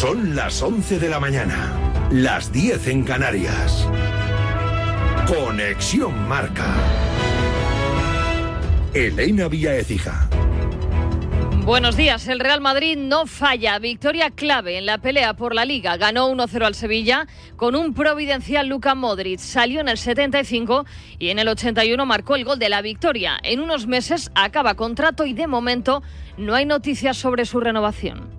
Son las 11 de la mañana, las 10 en Canarias. Conexión Marca. Elena Vía Ecija. Buenos días. El Real Madrid no falla. Victoria clave en la pelea por la Liga. Ganó 1-0 al Sevilla con un providencial Luka Modric. Salió en el 75 y en el 81 marcó el gol de la victoria. En unos meses acaba contrato y de momento no hay noticias sobre su renovación.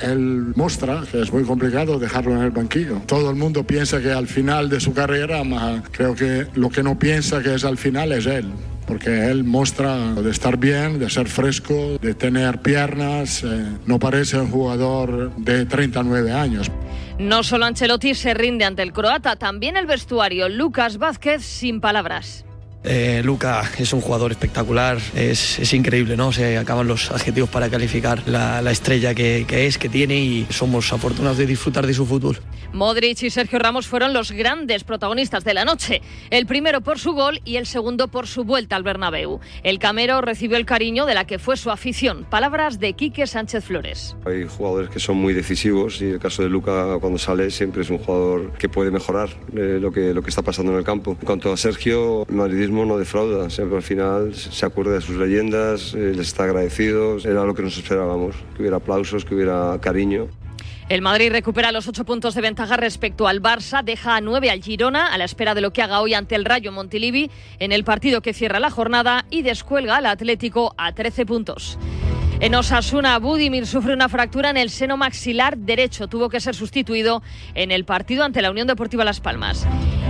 Él muestra que es muy complicado dejarlo en el banquillo. Todo el mundo piensa que al final de su carrera, creo que lo que no piensa que es al final es él porque él muestra de estar bien, de ser fresco, de tener piernas, eh, no parece un jugador de 39 años. No solo Ancelotti se rinde ante el croata, también el vestuario. Lucas Vázquez sin palabras. Eh, Luca es un jugador espectacular, es, increíble, ¿no? Se acaban los adjetivos para calificar la, estrella que, que, es, que tiene y somos afortunados de disfrutar de su fútbol. Modric y Sergio Ramos fueron los grandes protagonistas de la noche. El primero por su gol y el segundo por su vuelta al Bernabéu. El Camero recibió el cariño de la que fue su afición. Palabras de Quique Sánchez Flores. Hay jugadores que son muy decisivos y el caso de Luca cuando sale siempre es un jugador que puede mejorar eh, lo, que, lo que está pasando en el campo. En cuanto a Sergio, el madridismo no defrauda. Siempre al final se acuerda de sus leyendas, eh, les está agradecido. Era lo que nos esperábamos, que hubiera aplausos, que hubiera cariño. El Madrid recupera los ocho puntos de ventaja respecto al Barça, deja a nueve al Girona a la espera de lo que haga hoy ante el Rayo Montilivi en el partido que cierra la jornada y descuelga al Atlético a 13 puntos. En Osasuna, Budimir sufre una fractura en el seno maxilar derecho. Tuvo que ser sustituido en el partido ante la Unión Deportiva Las Palmas.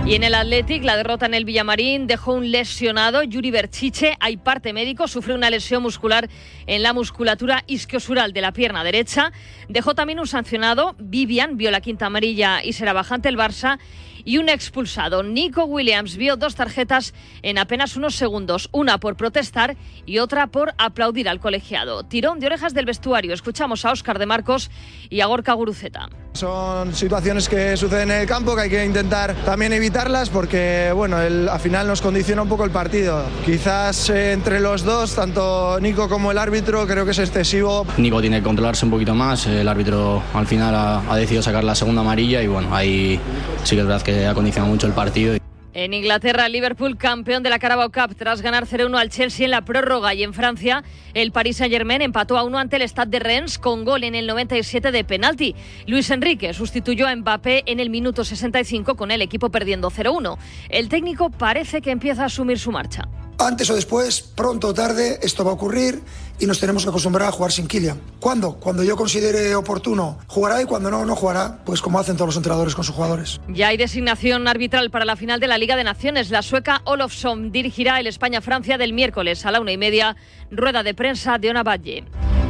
Y en el Athletic, la derrota en el Villamarín dejó un lesionado, Yuri Berchiche. Hay parte médico, sufre una lesión muscular en la musculatura isquiosural de la pierna derecha. Dejó también un sancionado, Vivian, vio la quinta amarilla y será bajante el Barça y un expulsado. Nico Williams vio dos tarjetas en apenas unos segundos, una por protestar y otra por aplaudir al colegiado. Tirón de orejas del vestuario. Escuchamos a Óscar de Marcos y a Gorka Guruceta. Son situaciones que suceden en el campo que hay que intentar también evitarlas porque bueno, el, al final nos condiciona un poco el partido. Quizás eh, entre los dos, tanto Nico como el árbitro, creo que es excesivo. Nico tiene que controlarse un poquito más, el árbitro al final ha, ha decidido sacar la segunda amarilla y bueno, ahí sí que es verdad que ha condicionado mucho el partido. En Inglaterra, Liverpool campeón de la Carabao Cup tras ganar 0-1 al Chelsea en la prórroga y en Francia, el Paris Saint-Germain empató a 1 ante el Stade de Rennes con gol en el 97 de penalti. Luis Enrique sustituyó a Mbappé en el minuto 65 con el equipo perdiendo 0-1. El técnico parece que empieza a asumir su marcha. Antes o después, pronto o tarde, esto va a ocurrir y nos tenemos que acostumbrar a jugar sin Kylian. ¿Cuándo? Cuando yo considere oportuno jugará y cuando no, no jugará, pues como hacen todos los entrenadores con sus jugadores. Ya hay designación arbitral para la final de la Liga de Naciones. La sueca Olofsson dirigirá el España-Francia del miércoles a la una y media, rueda de prensa de Ona Valle.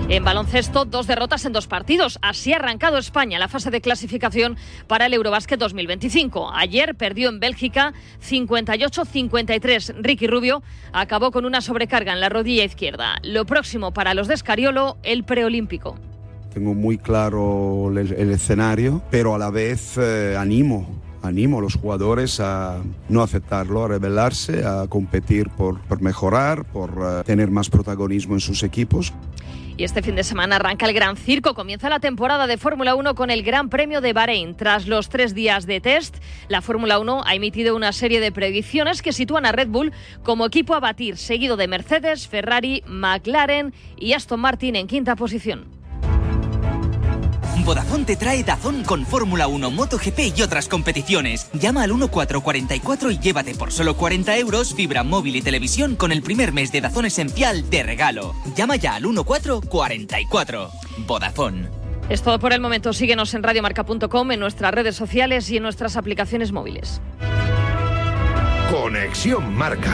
En baloncesto, dos derrotas en dos partidos. Así ha arrancado España la fase de clasificación para el Eurobásquet 2025. Ayer perdió en Bélgica 58-53. Ricky Rubio acabó con una sobrecarga en la rodilla izquierda. Lo próximo para los de Escariolo, el preolímpico. Tengo muy claro el, escenario, pero a la vez eh, animo animo a los jugadores a no aceptarlo, a rebelarse, a competir por, mejorar, por uh, tener más protagonismo en sus equipos. Y este fin de semana arranca el Gran Circo. Comienza la temporada de Fórmula 1 con el Gran Premio de Bahrein. Tras los tres días de test, la Fórmula 1 ha emitido una serie de predicciones que sitúan a Red Bull como equipo a batir, seguido de Mercedes, Ferrari, McLaren y Aston Martin en quinta posición. Vodafone te trae Dazón con Fórmula 1, MotoGP y otras competiciones. Llama al 1444 y llévate por solo 40 euros fibra móvil y televisión con el primer mes de Dazón Esencial de regalo. Llama ya al 1444. Vodafone. Es todo por el momento. Síguenos en radiomarca.com, en nuestras redes sociales y en nuestras aplicaciones móviles. Conexión Marca.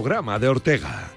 Programa de Ortega.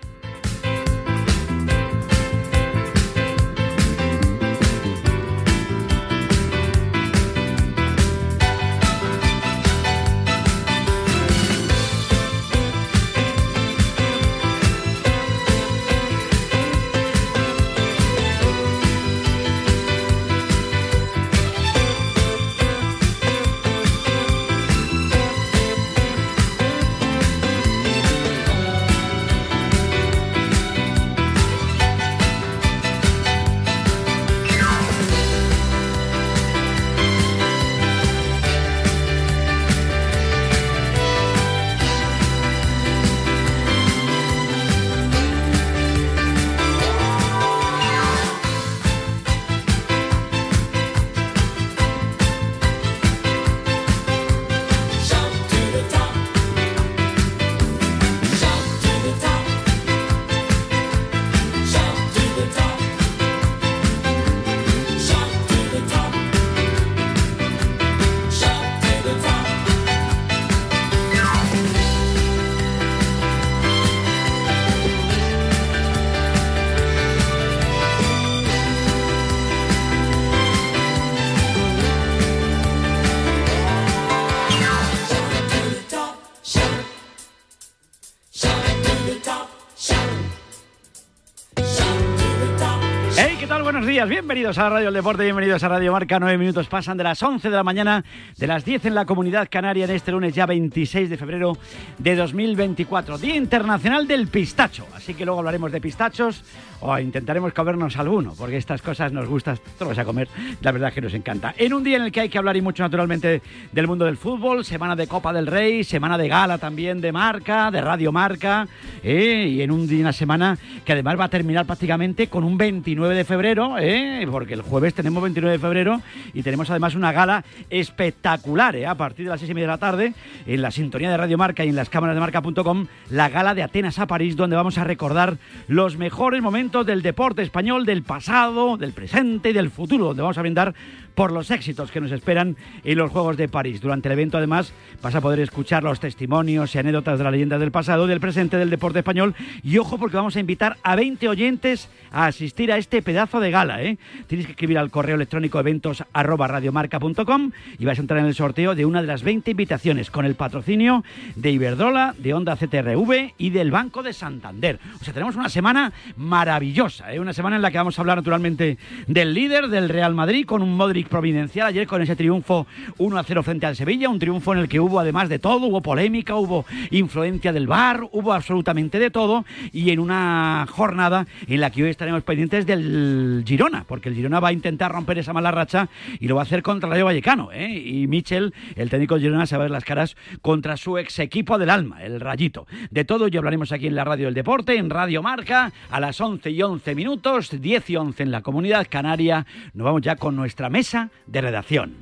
Buenos días. Bienvenidos a Radio El Deporte, bienvenidos a Radio Marca. Nueve minutos pasan de las 11 de la mañana, de las 10 en la Comunidad Canaria en este lunes ya 26 de febrero de 2024. Día Internacional del Pistacho. Así que luego hablaremos de pistachos o intentaremos comernos alguno, porque estas cosas nos gustan, todos a comer, la verdad es que nos encanta. En un día en el que hay que hablar y mucho naturalmente del mundo del fútbol, semana de Copa del Rey, semana de gala también de marca, de Radio Marca, eh, y en un día, una semana que además va a terminar prácticamente con un 29 de febrero, eh, porque el jueves tenemos 29 de febrero y tenemos además una gala espectacular, eh, a partir de las 6 y media de la tarde, en la sintonía de Radio Marca y en las cámaras de marca.com, la gala de Atenas a París, donde vamos a recordar los mejores momentos del deporte español, del pasado, del presente y del futuro, donde vamos a brindar por los éxitos que nos esperan en los Juegos de París. Durante el evento, además, vas a poder escuchar los testimonios y anécdotas de la leyenda del pasado, del presente, del deporte español. Y ojo, porque vamos a invitar a 20 oyentes a asistir a este pedazo de gala. ¿eh? Tienes que escribir al correo electrónico eventos arroba radiomarca.com y vas a entrar en el sorteo de una de las 20 invitaciones con el patrocinio de Iberdrola, de Onda CTRV y del Banco de Santander. O sea, tenemos una semana maravillosa, ¿eh? una semana en la que vamos a hablar naturalmente del líder del Real Madrid con un Modric providencial ayer con ese triunfo 1 a 0 frente al Sevilla, un triunfo en el que hubo además de todo, hubo polémica, hubo influencia del VAR, hubo absolutamente de todo y en una jornada en la que hoy estaremos pendientes del Girona, porque el Girona va a intentar romper esa mala racha y lo va a hacer contra el Rayo Vallecano, ¿eh? y Michel, el técnico del Girona, se va a ver las caras contra su ex equipo del alma, el Rayito. De todo ya hablaremos aquí en la Radio del Deporte, en Radio Marca, a las 11 y 11 minutos, 10 y 11 en la Comunidad Canaria. Nos vamos ya con nuestra mesa de redacción.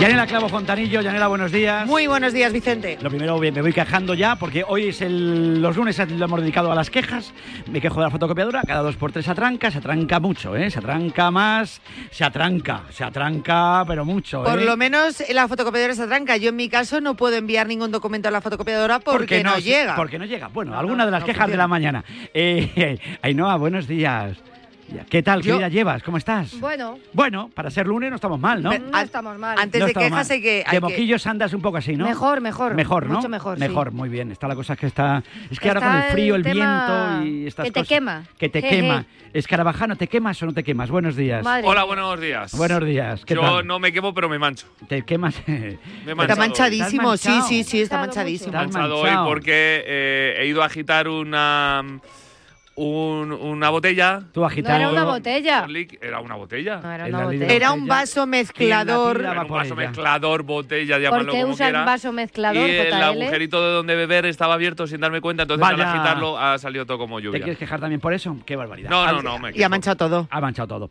Yanela Clavo Fontanillo, Yanela, buenos días. Muy buenos días, Vicente. Lo primero, bien, me voy quejando ya, porque hoy es el, los lunes lo hemos dedicado a las quejas. Me quejo de la fotocopiadora, cada dos por tres se atranca, se atranca mucho, ¿eh? Se atranca más, se atranca, se atranca, pero mucho, Por ¿eh? lo menos la fotocopiadora se atranca. Yo en mi caso no puedo enviar ningún documento a la fotocopiadora porque, no, llega. Porque no llega. Bueno, No, alguna no, de las quejas de la mañana. Eh, Ainhoa, buenos días. Ya, ¿Qué tal? ¿Qué Yo- vida llevas? ¿Cómo estás? Bueno, Bueno, para ser lunes no estamos mal, ¿no? Pero- no estamos mal. Antes No de quejas hay que... De hay que- moquillos andas un poco así, ¿no? Mejor, mejor. Mejor, ¿no? Mucho mejor, sí. Mejor, muy bien. Está la cosa que está... Es que ahora Está con el frío, el, viento y estas que te cosas... quema. Que te quema. Escarabajano, ¿te quemas o no te quemas? Buenos días. Madre Hola, buenos días. Buenos días. ¿Qué Yo tal? no me quemo, pero me mancho. ¿Te quemas? Me he Está manchadísimo, ¿Estás sí, sí, sí, está manchadísimo. hoy. Me he Estás manchado hoy porque eh, he ido a agitar una un- una botella. Tú No agitando... era una botella. Era una botella. No era una la botella. Era un vaso mezclador. Tira Era un vaso mezclador, botella, llámalo ¿Por qué como usas quiera. vaso mezclador, y el agujerito de donde beber estaba abierto sin darme cuenta, entonces Vaya. al agitarlo ha salido todo como ¿Te lluvia. quieres quejar también por eso? Qué barbaridad. No, no, no, me Y ha manchado todo. Ha manchado todo.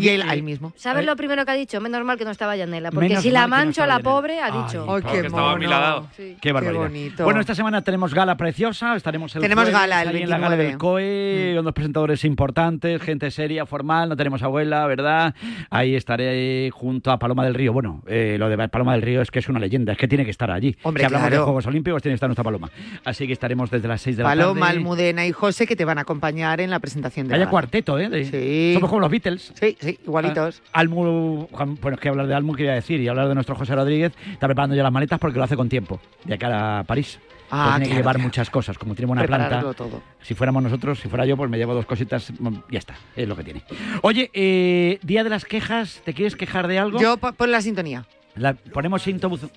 Y él ahí mismo. ¿Sabes Eh, lo primero que ha dicho? Menos mal que no estaba Yanela. Porque Menos si la no mancho a la pobre, ha dicho. Ay, qué estaba a mi mono. lado. Sí. Qué barbaridad. bonito. Bueno, esta semana tenemos gala preciosa, estaremos el Tenemos jueves gala el ahí en la gala 29. del COE, tarde, unos presentadores importantes, gente seria, formal, no tenemos abuela, ¿verdad? Ahí estaré junto a Paloma del Río. Bueno, eh, lo de Paloma del Río es que es una leyenda, es que tiene que estar allí. Hombre, si hablamos claro. de Juegos Olímpicos, tiene que estar nuestra Paloma. Así que estaremos desde las 6 de la Paloma, tarde. Almudena y José que te van a acompañar en la presentación de Vaya la- cuarteto, ¿eh? De- Sí. Somos como los Beatles. Sí, sí, igualitos. Ah, Almu, Juan- bueno, es que hablar de Almu quería decir y hablar de nuestro José Rodríguez está preparando ya las maletas porque lo hace con tiempo, de cara a París. Ah, tiene que claro, llevar claro. muchas cosas, como tiene Prepararlo planta. todo. Si fuéramos nosotros, si fuera yo, pues me llevo dos cositas, mm, ya está, es lo que tiene. Oye, eh, día de las quejas, ¿te quieres quejar de algo? Yo po- pon la sintonía. La- ponemos Sinto Buz-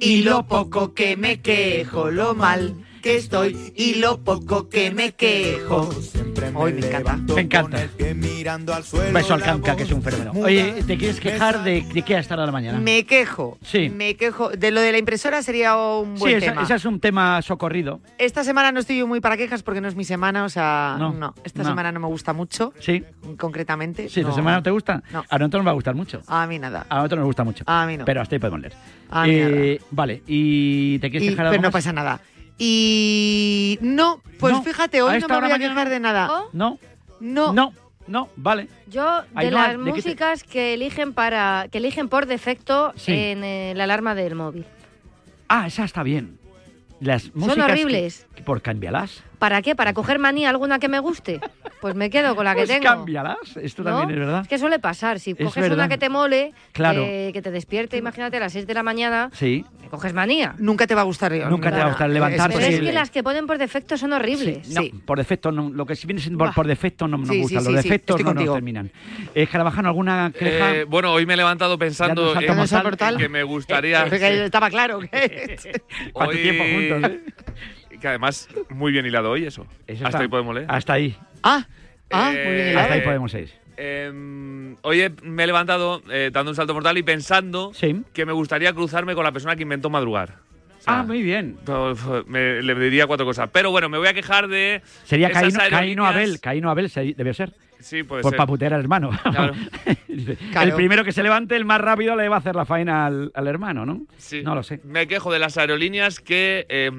Y lo poco que me quejo, lo mal que estoy y lo poco que me quejo. Hoy me encanta. Me encanta. Un beso al canca, que es un fenómeno. Oye, ¿te quieres quejar de, de qué a esta hora de la mañana? Me quejo. Sí. Me quejo. De lo de la impresora sería un Sí, buen esa, tema. esa es un tema socorrido. Esta semana no estoy muy para quejas porque no es mi semana, o sea, No, no. Esta no. semana no me gusta mucho, Sí, concretamente. sí, no. ¿la semana no te gusta? No. A nosotros nos va a gustar mucho. A mí nada. A nosotros nos gusta mucho. A mí no. Pero hasta ahí podemos leer. A mí Eh, vale, ¿y te quieres Y- quejar de pero no pasa nada. Y no, pues No, fíjate, hoy no me voy a mañana quejar de nada. ¿Oh? No, No. no, no, vale. Yo, de las ¿de qué te- músicas que eligen para que eligen por defecto Sí. en eh, la alarma del móvil. Ah, esa está bien. Las músicas horribles. que- por cámbialas. ¿Para qué? ¿Para coger manía alguna que me guste? Pues me quedo con la que Pues tengo. cámbialas. Esto ¿no? también es verdad. Es que suele pasar. Si coges verdad. una que te mole, Claro. que, que te despierte, imagínate, a las 6 de la mañana, Sí. me coges manía. Nunca te va a gustar. Nunca te va a gustar levantarse Pero es que las que ponen por defecto son horribles. No, por defecto, no, lo que si viene siendo por, por defecto no nos Sí, gustan. sí, Los sí, sí, defectos no nos terminan. Eh, Carabajano, ¿alguna queja? Eh, bueno, hoy me he levantado pensando en, que me gustaría... Estaba claro que... ¿Cuánto hoy- tiempo juntos? Que además, muy bien hilado hoy eso. Eso Hasta está- ahí podemos leer. Hasta ahí. ah, ah, Eh, muy bien hilado. Hasta ahí Eh, podemos ir. Eh, hoy he- me he levantado eh, dando un salto mortal y pensando Sí. que me gustaría cruzarme con la persona que inventó madrugar. O sea, Ah, muy bien. me- le diría cuatro cosas. Pero bueno, me voy a quejar de. Sería Caíno, Caíno Abel. Caíno Abel se- debe ser. Sí, puede por ser. paputear al hermano. Claro. El primero que se levante, el más rápido, le va a hacer la faena al, al hermano, ¿no? Sí. No lo sé. Me quejo de las aerolíneas que eh,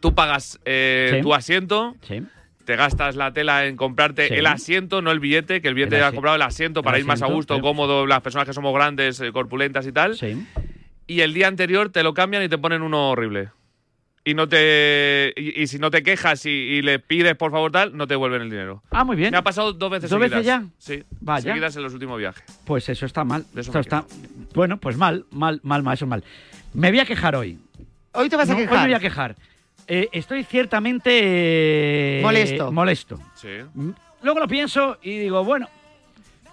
tú pagas eh, Sí. tu asiento, Sí. te gastas la tela en comprarte Sí. el asiento, no el billete, que el billete El ha asi- comprado el asiento para el ir más a gusto, sí. cómodo, las personas que somos grandes, eh, corpulentas y tal. Sí. Y el día anterior te lo cambian y te ponen uno horrible. Y no te y, y si no te quejas y, y le pides por favor tal, no te devuelven el dinero. Ah, muy bien. Me ha pasado dos veces ¿Dos veces seguidas. ya? Sí. Vaya. Seguidas en los últimos viajes. Pues eso está mal. Eso está... Bueno, pues mal, mal, mal, mal, eso es mal. Me voy a quejar hoy. Hoy te vas No, a Hoy quejar. me voy a quejar. Eh, estoy ciertamente... eh, Molesto. Molesto. Sí. Mm, Luego lo pienso y digo, bueno,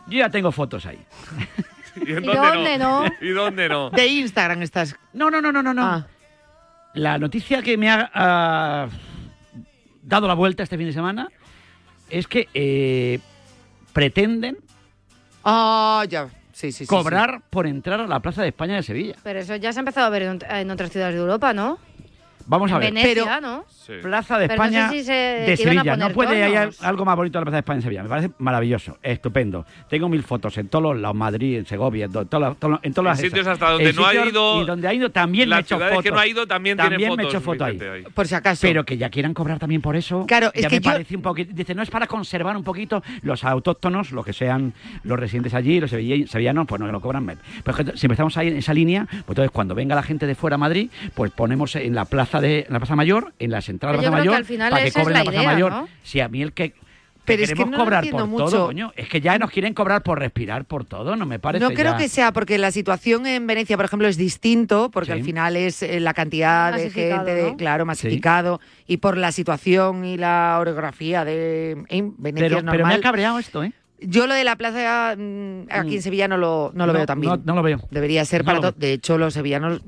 yo ya tengo fotos ahí. ¿Y, en ¿Y dónde no? ¿Y dónde no? De Instagram estás. No, no, no, no, no, no. Ah. La noticia que me ha dado la vuelta este fin de semana es que eh, pretenden Ah, ya. Sí, sí, sí. cobrar por entrar a la Plaza de España de Sevilla. Pero eso ya se ha empezado a ver en, en otras ciudades de Europa, ¿no? Vamos a ver. Venecia, Pero- ¿no? Plaza de Pero no sé España si se- de Sevilla. No puede haber algo más bonito de la Plaza de España en Sevilla. Me parece maravilloso, estupendo. Tengo mil fotos en todos los lados, Madrid, en Segovia, en, to- todos los- todos los- en todas En las sitios esas. hasta donde En no ha ido- Y donde ha ido también me he Las hecho fotos. que no ha ido también, También fotos. me he hecho foto ahí. Por si acaso. Pero que ya quieran cobrar también por eso. Claro, es ya que me yo- parece un poquito. Dice, no es para conservar un poquito los autóctonos, lo que sean los residentes allí, los sevilla- sevillanos, pues no que lo cobran. Pues que si empezamos ahí en esa línea, pues entonces cuando venga la gente de fuera a Madrid, pues ponemos en la plaza de en la plaza mayor, en la central de la plaza creo que mayor, al final para que esa es cobren la la plaza idea, mayor. ¿no? Si a mí el que Pero que es que no cobrar por mucho. todo, coño. Es que ya nos quieren cobrar por respirar por todo, no me parece. No creo ya. que sea porque la situación en Venecia, por ejemplo, es distinto, porque Sí. al final es eh, la cantidad de gente, claro, masificado, y por la situación y la orografía de en Venecia Pero, es pero me ha cabreado esto, ¿eh? Yo lo de la plaza mm, aquí Mm. en Sevilla no lo, no lo No, veo tan bien. no- no lo veo. Debería ser No para lo todo. veo. De hecho, los sevillanos,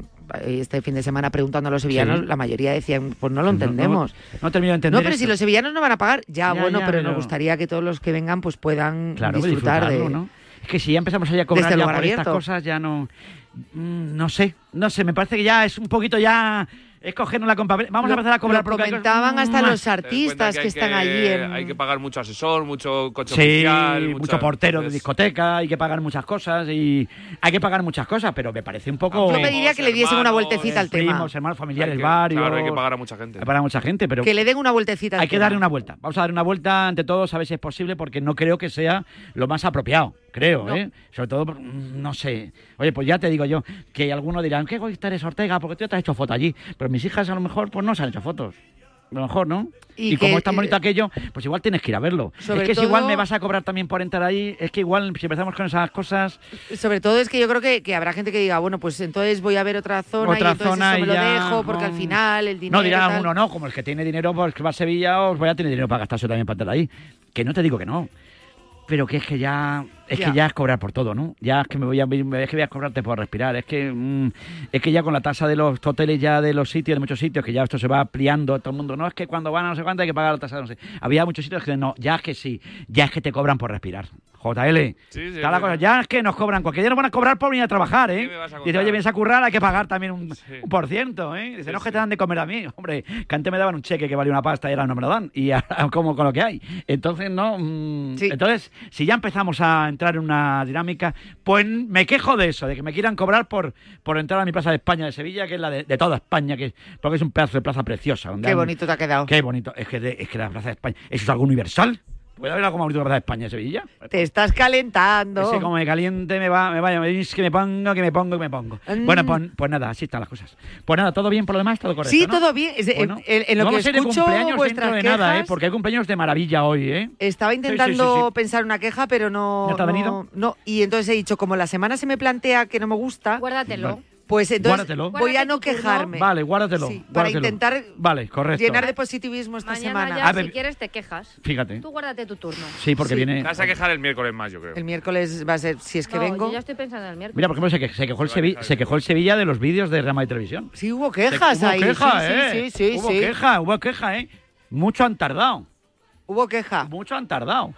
este fin de semana preguntando a los sevillanos, Sí. la mayoría decían, pues no lo No- no- entendemos. No, termino de entender. No, pero si los sevillanos no van a pagar, ya, Ya, bueno, ya, pero, pero- nos gustaría que todos los que vengan pues puedan Claro, disfrutar de... ¿no? Es que si ya empezamos a cobrar ya por estas cosas, ya no. mm, No sé, no sé, me parece que ya es un poquito ya. Es cogernos la compa. Vamos a empezar a cobrar Lo comentaban hasta los artistas que, están allí en... Hay que pagar mucho asesor, mucho coche Sí, oficial. mucho muchas- portero de discoteca, hay que pagar muchas cosas y hay que pagar muchas cosas, pero me parece un poco... Yo pediría que le diesen una vueltecita al tema. Primos, hermanos, familiares, hay que- varios... Claro, hay que pagar a mucha gente. Hay que pagar a mucha gente, pero... Que le den una vueltecita al Hay que darle una vuelta. Vamos a dar una vuelta ante todo, a ver si es posible, porque no creo que sea lo más apropiado. Creo, ¿eh? Sobre todo, no sé. Oye, pues ya te digo yo, que algunos dirán, ¿qué egoísta eres, Ortega? Porque tú te has hecho foto allí. Pero mis hijas a lo mejor, pues no se han hecho fotos. A lo mejor, ¿no? Y Y, como es tan bonito aquello, pues igual tienes que ir a verlo. sobre es que si todo- igual me vas a cobrar también por entrar ahí, es que igual si empezamos con esas cosas, Sobre todo es que yo creo que, que habrá gente que diga, bueno, pues entonces voy a ver otra zona Otra y entonces zona eso me y lo ya, dejo porque al no. final el dinero no dirá tal. uno, no, como el que tiene dinero, pues va a Sevilla, os voy a tener dinero para gastarse también para estar ahí. Que no te digo que no. Pero que es que ya es Ya. que ya es cobrar por todo, ¿no? Ya es que me voy a es que voy a cobrarte por respirar, es que mm, es que ya con la tasa de los hoteles ya de los sitios, de muchos sitios que ya esto se va ampliando, todo el mundo, no es que cuando van a no sé cuánto hay que pagar la tasa, no sé. Había muchos sitios que no, ya es que sí, ya es que te cobran por respirar. JL. Sí, sí, está la sí, cosa, ya es que nos cobran, cualquier día nos van a cobrar por venir a trabajar, ¿eh? ¿Qué me vas a Dice, oye, vienes a currar, hay que pagar también un, un por ciento, ¿eh? Dice, no es que te dan de comer a mí. Hombre, que antes me daban un cheque que valía una pasta y ahora no me lo dan. Y ahora como con lo que hay. Entonces, no. mm, Entonces, si ya empezamos a entrar en una dinámica, pues me quejo de eso, de que me quieran cobrar por, por entrar a mi plaza de España de Sevilla, que es la de, de toda España, que porque es un pedazo de plaza preciosa. donde Qué han- bonito te ha quedado. Qué bonito. Es que, de- es que la plaza de España. ¿Eso es algo universal? ¿Puede haber algo más bonito que la plaza de España Sevilla? Te estás calentando. Ese como me caliente, me va, me vaya, me dice que me pongo, que me pongo, que me pongo. Mm. Bueno, pues, pues nada, así están las cosas. Pues nada, todo bien por lo demás, todo correcto. Sí, ¿no? todo bien. Es- en- Bueno, en, en lo no que vamos a ir de escucho cumpleaños vuestras dentro de nada, ¿eh? quejas, Porque hay cumpleaños de maravilla hoy, ¿eh? Estaba Sí, sí, sí, intentando sí. pensar una queja, pero no. ¿No te ha venido? No, y entonces he dicho, como la semana se me plantea que no me gusta. Guárdatelo. Pues entonces Guárdatelo. voy a no quejarme. Vale, guárdatelo. Sí, para guárdatelo. intentar Vale, correcto. llenar de positivismo esta Mañana semana. ya, A ver, si quieres, te quejas. Fíjate. Tú guárdate tu turno. Sí, porque viene. Vas a quejar el miércoles más, yo creo. El miércoles va a ser, si es que No, vengo. yo ya estoy pensando en el miércoles. Mira, por ejemplo, se, que- se quejó el Sevilla, se quejó el Sevilla de los vídeos de Rama de Televisión. Sí, hubo quejas hubo ahí. queja, sí, ¿eh? sí, sí, sí, hubo sí. queja, hubo queja, ¿eh? Mucho han tardado. Hubo queja. Mucho han tardado.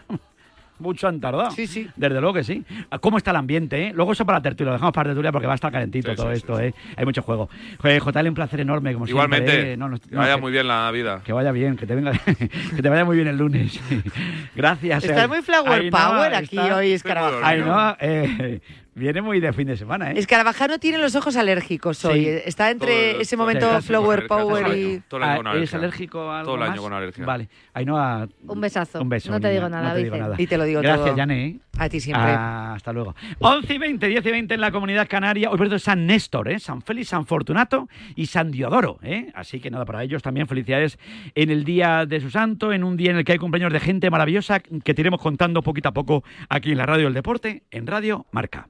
Mucho han tardado. Sí, sí. Desde luego que sí. ¿Cómo está el ambiente, eh? Luego eso para la tertulia, lo dejamos para la tertulia porque va a estar calentito Sí, todo sí, sí, esto, ¿eh? Hay mucho juego. Joder, JL, un placer enorme, como Igualmente, siempre. ¿eh? No, no, que no, vaya que- muy bien la vida. Que vaya bien, que te venga, que te vaya muy bien el lunes. Gracias. Estás eh. muy flower power aquí está- hoy. Ainhoa, eh, viene muy de fin de semana, ¿eh? Escarabajano tiene los ojos alérgicos hoy. Sí. Está entre Todo- ese todo- momento todo- flower power todo- y. todo el año con Ah, ¿Eres alergia. alérgico a algo Todo el año más? con alergia. Vale. Ainhoa, Un besazo. un beso. No te niña, digo nada, no te digo nada. Y te lo digo Gracias, todo. Yane. ¿eh? A ti siempre. Ah, hasta luego. 11 y 20, 10 y 20 en la comunidad canaria. Hoy, perdón, San Néstor, ¿eh? San Félix, San Fortunato y San Diodoro. ¿eh? Así que nada, para ellos también felicidades en el día de su santo, en un día en el que hay cumpleaños de gente maravillosa que te iremos contando poquito a poco aquí en la Radio del Deporte, en Radio Marca.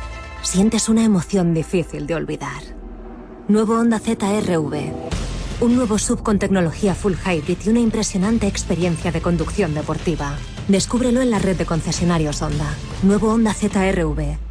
sientes una emoción difícil de olvidar. Nuevo Honda ZRV. Un nuevo sub con tecnología full hybrid y una impresionante experiencia de conducción deportiva. Descúbrelo en la red de concesionarios Honda. Nuevo Honda ZRV.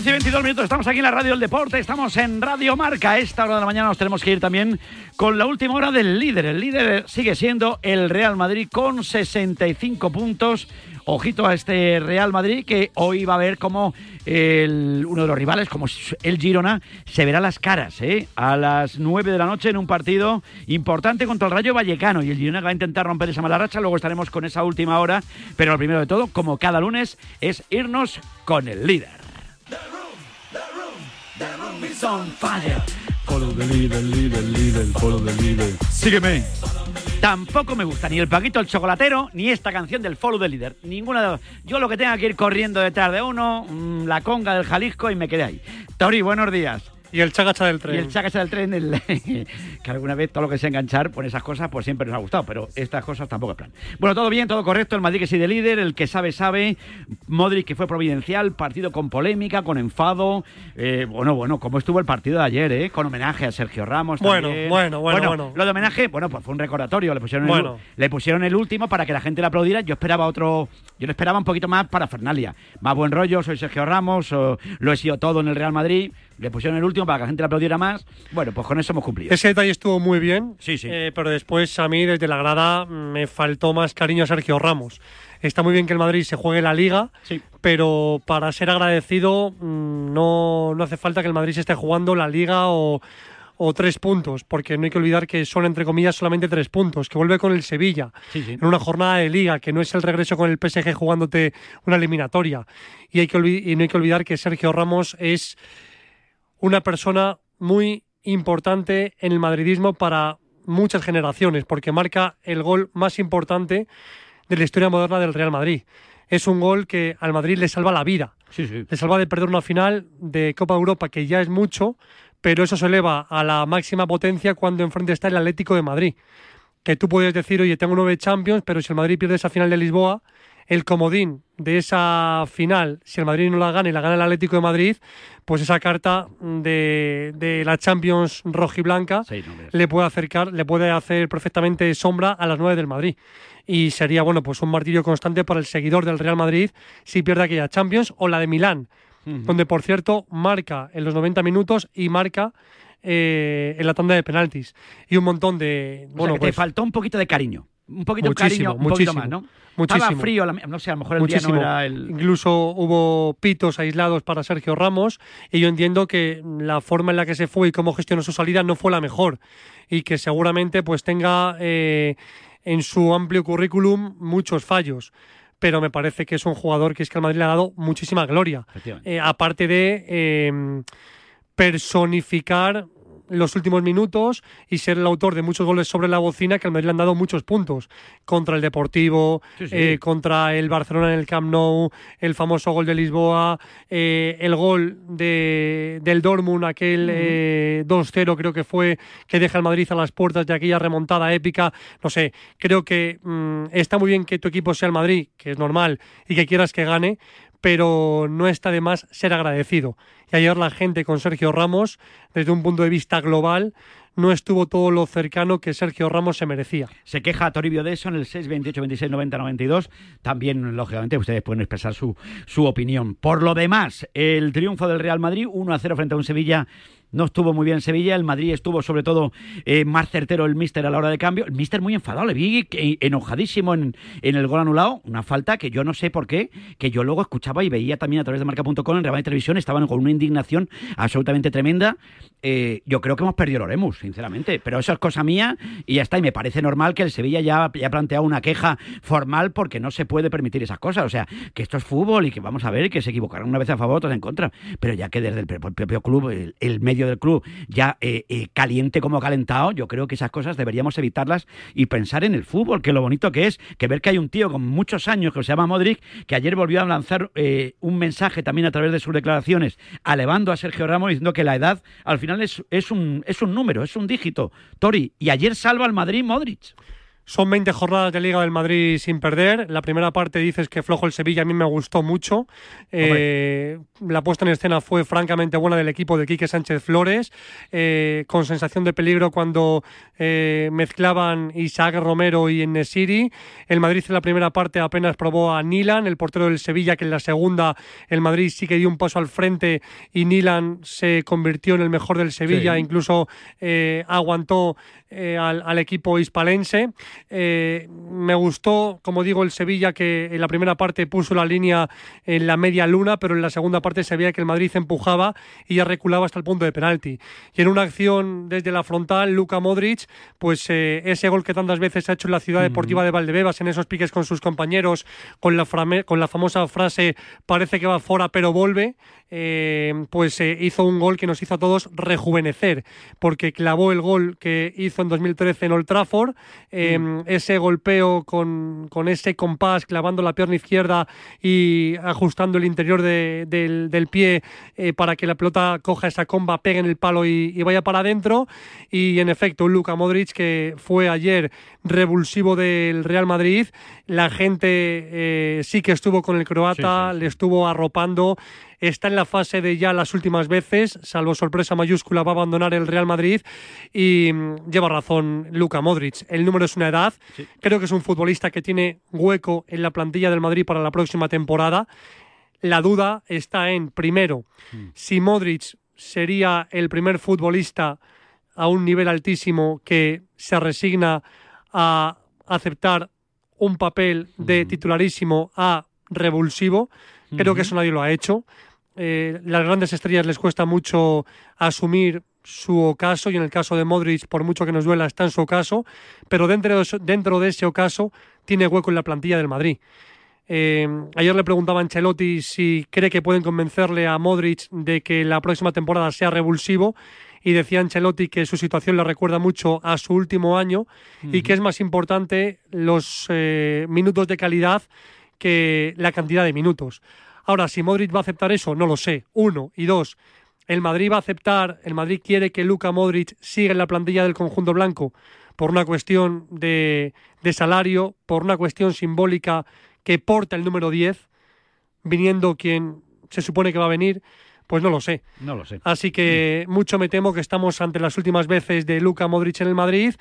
11 y 22 minutos, estamos aquí en la Radio del Deporte, estamos en Radio Marca. Esta hora de la mañana nos tenemos que ir también con la última hora del líder. El líder sigue siendo el Real Madrid con 65 puntos. Ojito a este Real Madrid que hoy va a ver como el- uno de los rivales, como el Girona, se verá las caras ¿eh? a las 9 de la noche en un partido importante contra el Rayo Vallecano. Y el Girona va a intentar romper esa mala racha. Luego estaremos con esa última hora. Pero lo primero de todo, como cada lunes, es irnos con el líder. Follow the leader, leader, leader, follow the leader. Sígueme. Tampoco me gusta ni el Paquito el Chocolatero ni esta canción del Follow the Leader. Ninguna de dos. Yo lo que tenga que ir corriendo detrás de uno, mm, la conga del Jalisco y me quedé ahí. Tori, buenos días. Y el chagacha del tren. Y el chagacha del tren, el- que alguna vez todo lo que sea enganchar por esas cosas, pues siempre nos ha gustado, pero estas cosas tampoco es plan. Bueno, todo bien, todo correcto, el Madrid que sigue líder, el que sabe, sabe, Modric que fue providencial, partido con polémica, con enfado, eh, bueno, bueno, cómo estuvo el partido de ayer, ¿eh? Con homenaje a Sergio Ramos Bueno, también. bueno, bueno, bueno. Lo de homenaje, bueno, pues fue un recordatorio, le pusieron, Bueno. el, le pusieron el último para que la gente le aplaudiera, yo esperaba otro, yo le esperaba un poquito más para Fernalia, más buen rollo, soy Sergio Ramos, o lo he sido todo en el Real Madrid, le pusieron el último para que la gente le aplaudiera más, bueno, pues con eso hemos cumplido. Ese detalle estuvo muy bien. Sí, sí. eh, pero después a mí desde la grada me faltó más cariño a Sergio Ramos. Está muy bien que el Madrid se juegue la liga, pero para ser agradecido mm, no, no hace falta que el Madrid se esté jugando la liga o, o tres puntos, porque no hay que olvidar que son, entre comillas, solamente tres puntos, que vuelve con el Sevilla en una jornada de liga, que no es el regreso con el PSG jugándote una eliminatoria. Y, hay que y no hay que olvidar que Sergio Ramos es una persona muy importante en el madridismo para muchas generaciones, porque marca el gol más importante de la historia moderna del Real Madrid. Es un gol que al Madrid le salva la vida. Le salva de perder una final de Copa Europa, que ya es mucho, pero eso se eleva a la máxima potencia cuando enfrente está el Atlético de Madrid. Que tú puedes decir, oye, tengo nueve Champions, pero si el Madrid pierde esa final de Lisboa, el comodín de esa final, si el Madrid no la gana y la gana el Atlético de Madrid, pues esa carta de, de la Champions rojiblanca le puede acercar, le puede hacer perfectamente sombra a las nueve del Madrid. Y sería, bueno, pues un martirio constante para el seguidor del Real Madrid si pierde aquella Champions o la de Milán, donde por cierto marca en los 90 minutos y marca eh, en la tanda de penaltis. Y un montón de. O sea, bueno, que te pues, faltó un poquito de cariño. Un poquito Muchísimo, cariño, un poquito muchísimo, más, ¿no? muchísimo. Estaba frío, la- no sé, a lo mejor el Muchísimo. día no era el... Incluso hubo pitos aislados para Sergio Ramos y yo entiendo que la forma en la que se fue y cómo gestionó su salida no fue la mejor y que seguramente pues tenga eh, en su amplio currículum muchos fallos. Pero me parece que es un jugador que es que al Madrid le ha dado muchísima gloria. Eh, aparte de eh, personificar los últimos minutos y ser el autor de muchos goles sobre la bocina que al Madrid le han dado muchos puntos contra el Deportivo, Sí, sí. eh, contra el Barcelona en el Camp Nou, el famoso gol de Lisboa, eh, el gol de, del Dortmund, aquel eh, 2-0 creo que fue, que deja al Madrid a las puertas de aquella remontada épica. No sé, creo que mm, está muy bien que tu equipo sea el Madrid, que es normal, y que quieras que gane, pero no está de más ser agradecido. Y ayer la gente con Sergio Ramos, desde un punto de vista global, no estuvo todo lo cercano que Sergio Ramos se merecía. Se queja Toribio de eso en el 6, 28, 26, 90, 92. También, lógicamente, ustedes pueden expresar su, su opinión. Por lo demás, el triunfo del Real Madrid, 1 a 0 frente a un Sevilla. No estuvo muy bien Sevilla, el Madrid estuvo sobre todo eh, más certero el míster a la hora de cambio. El míster muy enfadado, le vi enojadísimo en, en el gol anulado, una falta que yo no sé por qué, que yo luego escuchaba y veía también a través de marca.com en Real Televisión, estaban con una indignación absolutamente tremenda. Eh, yo creo que hemos perdido el Oremus, sinceramente, pero eso es cosa mía y ya está. Y me parece normal que el Sevilla ya, ya ha planteado una queja formal porque no se puede permitir esas cosas. O sea, que esto es fútbol y que vamos a ver que se equivocaron una vez a favor, otras en contra. Pero ya que desde el propio club, el, el medio del club, ya eh, eh, caliente como calentado, yo creo que esas cosas deberíamos evitarlas y pensar en el fútbol, que lo bonito que es que ver que hay un tío con muchos años que se llama Modric, que ayer volvió a lanzar eh, un mensaje también a través de sus declaraciones, alevando a Sergio Ramos diciendo que la edad al final es, es, un, es un número, un dígito. Tori, y ayer salva al Madrid Modric. Son 20 jornadas de Liga del Madrid sin perder. La primera parte dices que flojo el Sevilla, a mí me gustó mucho. Eh, la puesta en escena fue francamente buena del equipo de Quique Sánchez Flores, eh, con sensación de peligro cuando eh, mezclaban Isaac Romero y Nesiri. El Madrid en la primera parte apenas probó a Nilan, el portero del Sevilla, que en la segunda el Madrid sí que dio un paso al frente y Nilan se convirtió en el mejor del Sevilla, Sí. incluso aguantó eh, al, al equipo hispalense. Eh, me gustó, como digo, el Sevilla que en la primera parte puso la línea en la media luna, pero en la segunda parte se veía que el Madrid empujaba y ya reculaba hasta el punto de penalti. Y en una acción desde la frontal, Luka Modric, pues eh, ese gol que tantas veces ha hecho en la ciudad deportiva de Valdebebas, en esos piques con sus compañeros, con la, frame- con la famosa frase parece que va fuera pero vuelve, eh, pues eh, hizo un gol que nos hizo a todos rejuvenecer, porque clavó el gol que hizo en 2013 en Old Trafford, eh, ese golpeo con, con ese compás, clavando la pierna izquierda y ajustando el interior de- del, del pie eh, para que la pelota coja esa comba, pegue en el palo y, y vaya para adentro. Y en efecto, un Luka Modric que fue ayer revulsivo del Real Madrid. La gente eh, sí que estuvo con el croata, le estuvo arropando. Está en la fase de ya las últimas veces, salvo sorpresa mayúscula, va a abandonar el Real Madrid y mm, lleva razón Luka Modric. El número es una edad. Creo que es un futbolista que tiene hueco en la plantilla del Madrid para la próxima temporada. La duda está en, primero, si Modric sería el primer futbolista a un nivel altísimo que se resigna a aceptar un papel de titularísimo a revulsivo. Creo que eso nadie lo ha hecho. Eh, las grandes estrellas les cuesta mucho asumir su ocaso y en el caso de Modric, por mucho que nos duela, está en su ocaso, pero dentro de, eso- dentro de ese ocaso tiene hueco en la plantilla del Madrid. Eh, ayer le preguntaba a Ancelotti si cree que pueden convencerle a Modric de que la próxima temporada sea revulsivo y decía Ancelotti que su situación le recuerda mucho a su último año y que es más importante los eh, minutos de calidad que la cantidad de minutos. Ahora, si Modric va a aceptar eso, no lo sé. Uno. Y dos, el Madrid va a aceptar, el Madrid quiere que Luka Modric siga en la plantilla del conjunto blanco por una cuestión de, de salario, por una cuestión simbólica que porta el número 10, viniendo quien se supone que va a venir, pues no lo sé. No lo sé. Así que mucho me temo que estamos ante las últimas veces de Luka Modric en el Madrid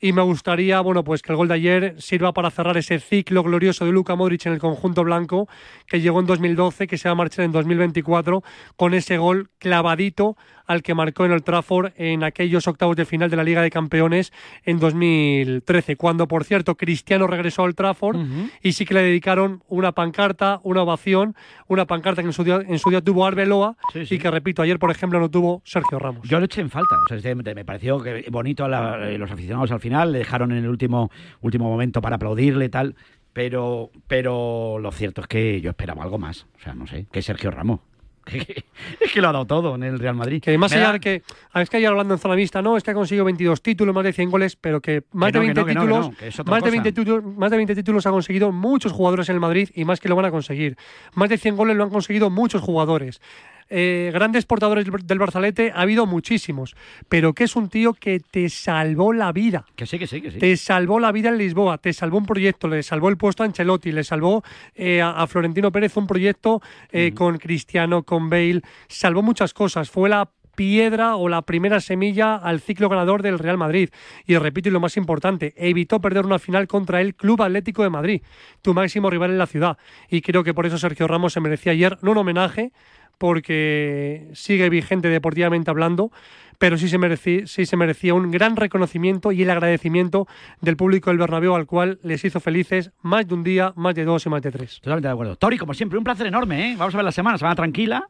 y me gustaría, bueno, pues que el gol de ayer sirva para cerrar ese ciclo glorioso de Luka Modric en el conjunto blanco que llegó en 2012, que se va a marchar en 2024 con ese gol clavadito al que marcó en el Trafford en aquellos octavos de final de la Liga de Campeones en 2013, cuando por cierto Cristiano regresó al Trafford y sí que le dedicaron una pancarta, una ovación, una pancarta que en su día, en su día tuvo Arbeloa y que repito, ayer por ejemplo no tuvo Sergio Ramos. Yo lo eché en falta. O sea, me pareció que bonito a la- eh, los aficionados al final. Le dejaron en el último, último momento para aplaudirle y tal. Pero, pero lo cierto es que yo esperaba algo más. O sea, no sé, que Sergio Ramos. es que lo ha dado todo en el Real Madrid. Que más allá da- de que, ah, es que ayer hablando en zona mixta, no, es que ha conseguido 22 títulos, más de 100 goles, pero que más de que 20 no, que no, que títulos, más de cosa. 20 títulos, más de 20 títulos ha conseguido muchos jugadores en el Madrid y más que lo van a conseguir. Más de 100 goles lo han conseguido muchos jugadores. Eh, grandes portadores del- Barzalete ha habido muchísimos, pero que es un tío que te salvó la vida. Que sí, que sí, que sí. Te salvó la vida en Lisboa, te salvó un proyecto, le salvó el puesto a Ancelotti, le salvó eh, a, a Florentino Pérez un proyecto eh, con Cristiano, con Bale, salvó muchas cosas. Fue la piedra o la primera semilla al ciclo ganador del Real Madrid. Y repito, y lo más importante, evitó perder una final contra el Club Atlético de Madrid, tu máximo rival en la ciudad. Y creo que por eso Sergio Ramos se merecía ayer no un homenaje, porque sigue vigente deportivamente hablando, pero sí se, merecía, un gran reconocimiento y el agradecimiento del público del Bernabéu al cual les hizo felices más de un día, más de dos y más de tres. Totalmente de acuerdo. Tori, como siempre, un placer enorme, ¿eh? Vamos a ver la semana, semana tranquila.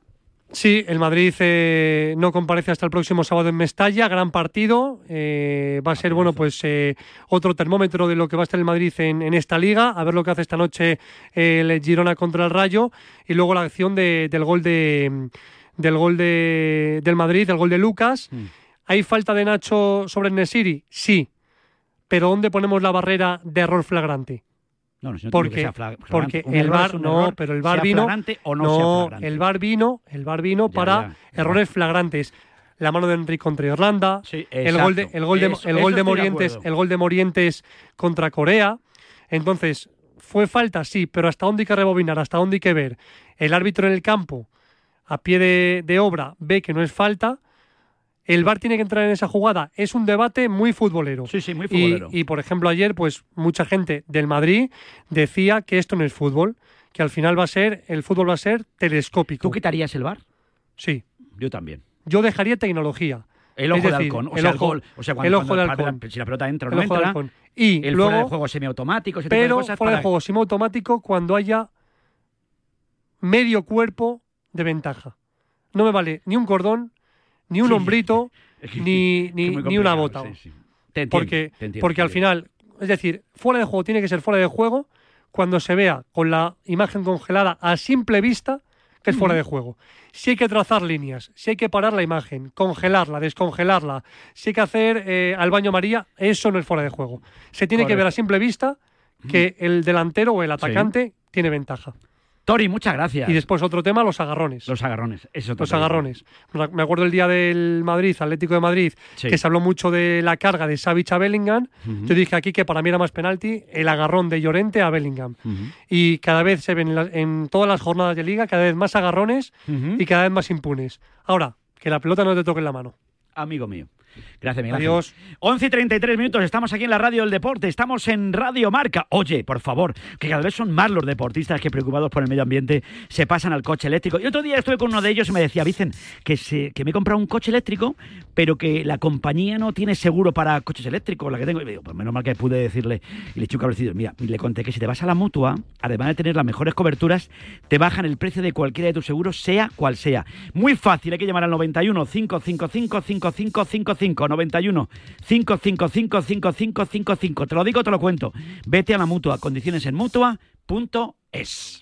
Sí, el Madrid eh, no comparece hasta el próximo sábado en Mestalla, gran partido. eh, va a ser, bueno, pues eh, otro termómetro de lo que va a estar el Madrid en, en esta liga, a ver lo que hace esta noche el Girona contra el Rayo y luego la acción de- del gol de del gol de, del Madrid, el gol de Lucas. ¿Hay falta de Nacho sobre el Nesiri? Sí. Pero ¿dónde ponemos la barrera de error flagrante? No, no, si no que porque sea porque el bar no, pero el bar vino o no sea el bar vino, el bar vino Ya, para ya, errores flagrantes. la mano de Enrique contra Irlanda, el gol de, el gol de, Eso- el gol de Morientes, el gol de Morientes contra Corea. Entonces, fue falta, sí, pero hasta dónde hay que rebobinar, hasta dónde hay que ver. El árbitro en el campo, a pie de, de obra, ve que no es falta. El VAR tiene que entrar en esa jugada. Es un debate muy futbolero. Sí, sí, muy futbolero. Y, por ejemplo, ayer, pues mucha gente del Madrid decía que esto no es fútbol, que al final va a ser, el fútbol va a ser telescópico. ¿Tú quitarías el VAR? Sí. Yo también. Yo dejaría tecnología. El ojo decir, halcón. O el sea, el ojo- gol. O sea, cuando, el ojo cuando del la pelota- halcón. si la pelota entra o El no entra. halcón. Y el luego- fuera de juego semiautomático, ese tipo de Pero cosas. fuera de juego semiautomático cuando haya medio cuerpo de ventaja. No me vale ni un cordón, ni un Sí. hombrito, ni, ni, ni una bota. sí, sí. Te entiendo, porque te entiendo, porque te al final, es decir, fuera de juego tiene que ser fuera de juego cuando se vea con la imagen congelada a simple vista que es fuera de juego. Si hay que trazar líneas, si hay que parar la imagen, congelarla, descongelarla, si hay que hacer eh, al baño María, eso no es fuera de juego. Se tiene que ver a simple vista que el delantero o el atacante tiene ventaja. Tori, muchas gracias. Y después otro tema, los agarrones. Los agarrones. Eso Los agarrones. Me acuerdo el día del Madrid, Atlético de Madrid, Sí. que se habló mucho de la carga de Savic a Bellingham. Ujú. Yo dije aquí que para mí era más penalti el agarrón de Llorente a Bellingham. Y cada vez se ven en, la- en todas las jornadas de liga cada vez más agarrones y cada vez más impunes. Ahora, que la pelota no te toque en la mano. Amigo mío. Gracias, Miguel. Adiós. Ángel. 11 y 33 minutos, estamos aquí en la radio del deporte, estamos en Radio Marca. Oye, por favor, que cada vez son más los deportistas que preocupados por el medio ambiente se pasan al coche eléctrico. Y otro día estuve con uno de ellos y me decía, Vicen, que, se, que me he comprado un coche eléctrico, pero que la compañía no tiene seguro para coches eléctricos, la que tengo. Y me digo, pues menos mal que pude decirle, y le eché un cabrecillo. Mira, le conté que si te vas a la mutua, además de tener las mejores coberturas, te bajan el precio de cualquiera de tus seguros, sea cual sea. Muy fácil, hay que llamar al 91 555 5555 91 555 5555. Te lo digo, te lo cuento. Vete a la mutua. Condiciones en mutua.es.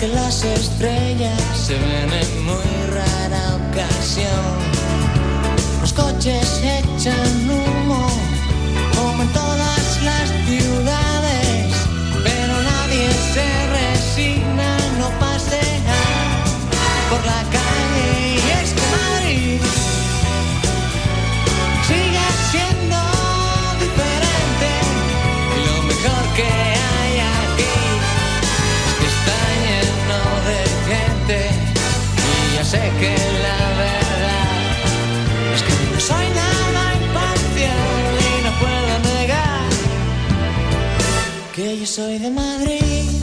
que las estrellas se ven en muy rara ocasión. Los coches echan soy de Madrid.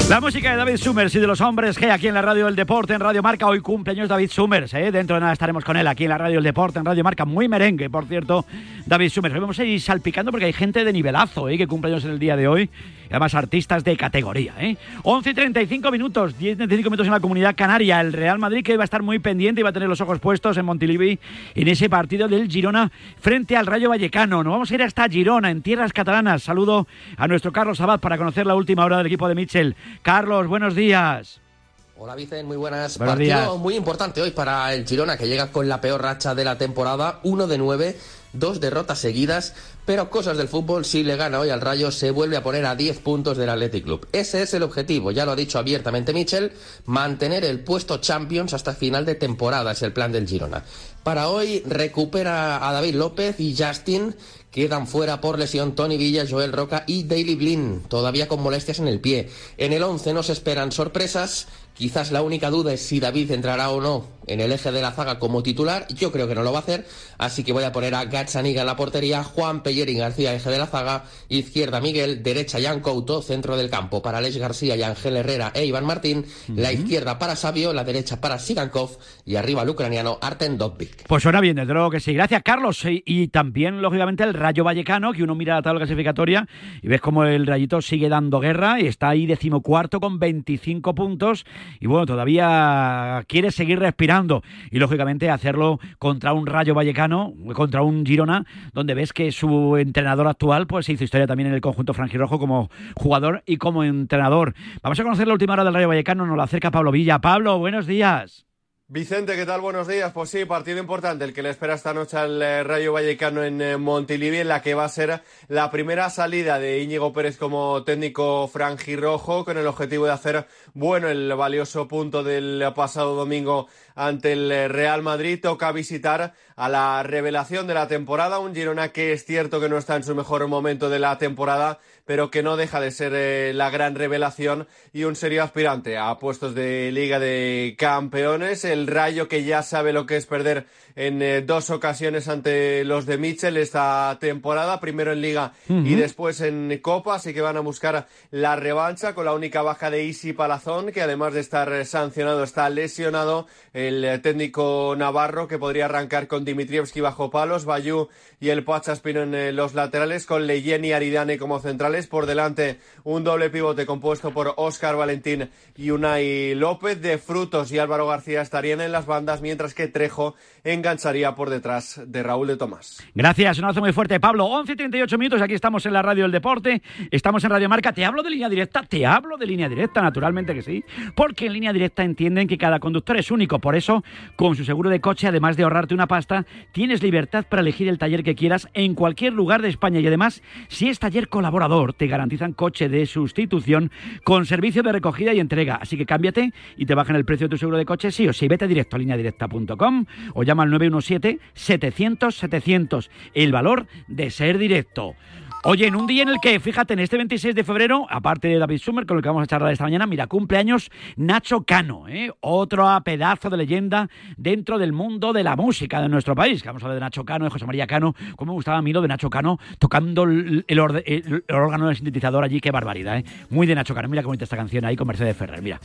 La música de David Summers y de los hombres G aquí en la radio del deporte, en Radio Marca. Hoy cumpleaños David Summers, ¿eh? Dentro de nada estaremos con él aquí en la radio del deporte, en Radio Marca. Muy merengue, por cierto, David Summers. Hoy vamos a ir salpicando porque hay gente de nivelazo, ¿eh? Que cumpleaños en el día de hoy. Además artistas de categoría, ¿eh? 11 y 35 minutos, 10 y 35 minutos en la comunidad canaria. El Real Madrid que va a estar muy pendiente y va a tener los ojos puestos en Montilivi en ese partido del Girona frente al Rayo Vallecano. Nos vamos a ir hasta Girona, en tierras catalanas. Saludo a nuestro Carlos Abad para conocer la última hora del equipo de Mitchell. Carlos, buenos días. Hola Vicen, muy buenas. Buenos Partido días. muy importante hoy para el Girona, que llega con la peor racha de la temporada, uno de nueve, dos derrotas seguidas, pero cosas del fútbol, si le gana hoy al Rayo, se vuelve a poner a 10 puntos del Athletic Club. Ese es el objetivo, ya lo ha dicho abiertamente Michel, mantener el puesto Champions hasta final de temporada, es el plan del Girona. Para hoy recupera a David López y Justin, Quedan fuera por lesión Tony Villa, Joel Roca y Daily Blin, todavía con molestias en el pie. En el 11 nos esperan sorpresas. Quizás la única duda es si David entrará o no en el eje de la zaga como titular. Yo creo que no lo va a hacer, así que voy a poner a Gazzaniga en la portería, Juan Pellerín García, eje de la zaga, izquierda Miguel, derecha Jan Couto, centro del campo para Aleix García y Ángel Herrera e Iván Martín, la izquierda para Sabio, la derecha para Sigankov y arriba el ucraniano Arten Dovbik. Pues suena bien, desde luego que sí. Gracias, Carlos. Y, y también, lógicamente, el Rayo Vallecano, que uno mira la tabla clasificatoria y ves como el Rayito sigue dando guerra y está ahí decimocuarto con 25 puntos y bueno, todavía quiere seguir respirando y lógicamente hacerlo contra un Rayo Vallecano, contra un Girona, donde ves que su entrenador actual pues hizo historia también en el conjunto franjirrojo como jugador y como entrenador. Vamos a conocer la última hora del Rayo Vallecano, nos lo acerca Pablo Villa. Pablo, buenos días. Vicente, ¿qué tal? Buenos días. Pues sí, partido importante el que le espera esta noche al eh, Rayo Vallecano en eh, Montilivi, en la que va a ser la primera salida de Íñigo Pérez como técnico franjirrojo, con el objetivo de hacer bueno el valioso punto del pasado domingo ante el eh, Real Madrid. Toca visitar a la revelación de la temporada, un Girona que es cierto que no está en su mejor momento de la temporada, pero que no deja de ser eh, la gran revelación y un serio aspirante a puestos de Liga de Campeones. El Rayo que ya sabe lo que es perder en eh, dos ocasiones ante los de Mitchell esta temporada, primero en Liga y después en Copa, así que van a buscar la revancha con la única baja de Isi Palazón, que además de estar sancionado está lesionado el técnico navarro que podría arrancar con Dimitrievski bajo palos, Bayú y el Pachaspino en eh, los laterales, con Leyen y Aridane como centrales, por delante un doble pivote compuesto por Óscar Valentín y Unai López, de Frutos y Álvaro García estarían en las bandas, mientras que Trejo engancharía por detrás de Raúl de Tomás. Gracias, un abrazo muy fuerte, Pablo. 11 y 38 minutos, aquí estamos en la radio del deporte, estamos en Radio Marca. ¿Te hablo de línea directa? Te hablo de línea directa, naturalmente que sí, porque en línea directa entienden que cada conductor es único. Por eso, con su seguro de coche, además de ahorrarte una pasta, tienes libertad para elegir el taller que quieras en cualquier lugar de España. Y además, si es taller colaborador, te garantizan coche de sustitución con servicio de recogida y entrega. Así que cámbiate y te bajan el precio de tu seguro de coche, sí o sí. Vete directo a lineadirecta.com o llama al 917-700-700. El valor de ser directo. Oye, en un día en el que, fíjate, en este 26 de febrero, aparte de David Summer, con el que vamos a charlar esta mañana, mira, cumpleaños Nacho Cano, ¿eh? otro pedazo de leyenda dentro del mundo de la música de nuestro país. Vamos a hablar de Nacho Cano, de José María Cano. ¿Cómo me gustaba a mí lo de Nacho Cano tocando el órgano del sintetizador allí? Qué barbaridad, ¿eh? Muy de Nacho Cano. Mira cómo bonita esta canción ahí con Mercedes Ferrer, mira.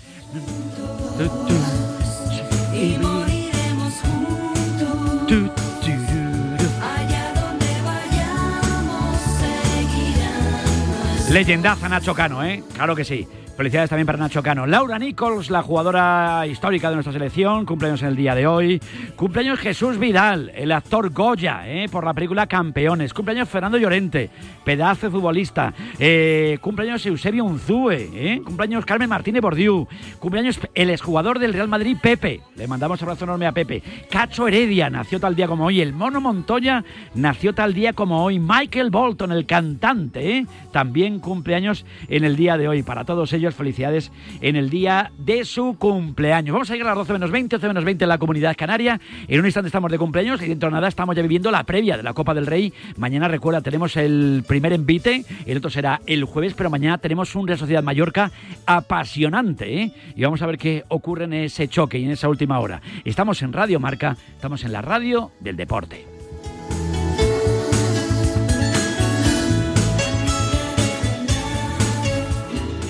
Leyendaza Nacho Cano, ¿eh? Claro que sí. Felicidades también para Nacho Cano. Laura Nichols, la jugadora histórica de nuestra selección, cumpleaños en el día de hoy. Cumpleaños Jesús Vidal, el actor Goya, ¿eh? por la película Campeones. Cumpleaños Fernando Llorente, pedazo futbolista. Eh, cumpleaños Eusebio Unzúe. ¿eh? Cumpleaños Carmen Martínez Bordiú. Cumpleaños el exjugador del Real Madrid, Pepe. Le mandamos un abrazo enorme a Pepe. Cacho Heredia nació tal día como hoy. El Mono Montoya nació tal día como hoy. Michael Bolton, el cantante, ¿eh? también cumpleaños en el día de hoy. Para todos ellos, felicidades en el día de su cumpleaños. Vamos a llegar a las 12 menos 20, 12 menos 20 en la comunidad canaria. En un instante estamos de cumpleaños y dentro de nada estamos ya viviendo la previa de la Copa del Rey. Mañana, recuerda, tenemos el primer envite, el otro será el jueves, pero mañana tenemos un Real Sociedad Mallorca apasionante. ¿eh? Y vamos a ver qué ocurre en ese choque y en esa última hora. Estamos en Radio Marca, estamos en la radio del deporte.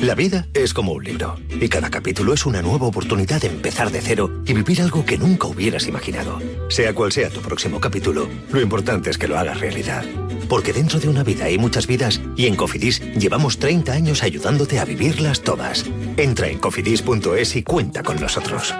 La vida es como un libro y cada capítulo es una nueva oportunidad de empezar de cero y vivir algo que nunca hubieras imaginado. Sea cual sea tu próximo capítulo, lo importante es que lo hagas realidad. Porque dentro de una vida hay muchas vidas y en Cofidis llevamos 30 años ayudándote a vivirlas todas. Entra en cofidis.es y cuenta con nosotros.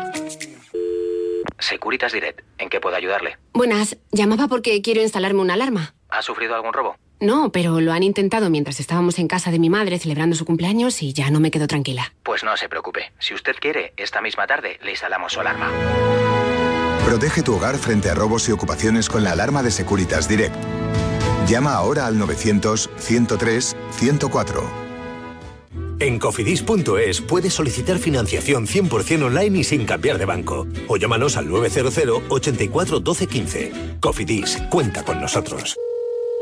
Securitas Direct, ¿en qué puedo ayudarle? Buenas, llamaba porque quiero instalarme una alarma. ¿Ha sufrido algún robo? No, pero lo han intentado mientras estábamos en casa de mi madre celebrando su cumpleaños y ya no me quedo tranquila. Pues no se preocupe. Si usted quiere, esta misma tarde le instalamos su alarma. Protege tu hogar frente a robos y ocupaciones con la alarma de Securitas Direct. Llama ahora al 900-103-104. En cofidis.es puedes solicitar financiación 100% online y sin cambiar de banco. O llámanos al 900 84 12 15. Cofidis, cuenta con nosotros.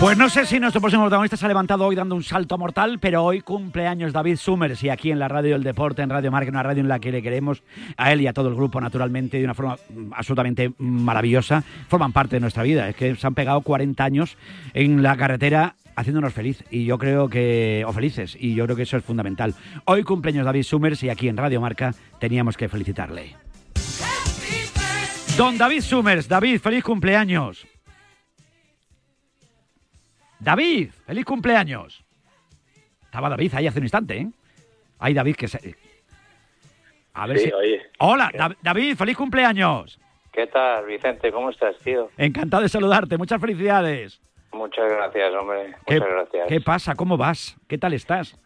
Pues no sé si nuestro próximo protagonista se ha levantado hoy dando un salto mortal, pero hoy cumpleaños David Summers y aquí en la radio del deporte, en Radio Marca, una radio en la que le queremos a él y a todo el grupo naturalmente de una forma absolutamente maravillosa, forman parte de nuestra vida. Es que se han pegado 40 años en la carretera haciéndonos feliz y yo creo que o felices y yo creo que eso es fundamental. Hoy cumpleaños David Summers y aquí en Radio Marca teníamos que felicitarle. Don David Summers, David, feliz cumpleaños. David, feliz cumpleaños. Estaba David ahí hace un instante, ¿eh? Ay, David, que se... A ver Sí, si... oye. Hola, Da- David, feliz cumpleaños. ¿Qué tal, Vicente? ¿Cómo estás, tío? Encantado de saludarte, muchas felicidades. Muchas gracias, hombre. ¿Qué, Muchas gracias. ¿Qué pasa? ¿Cómo vas? ¿Qué tal estás?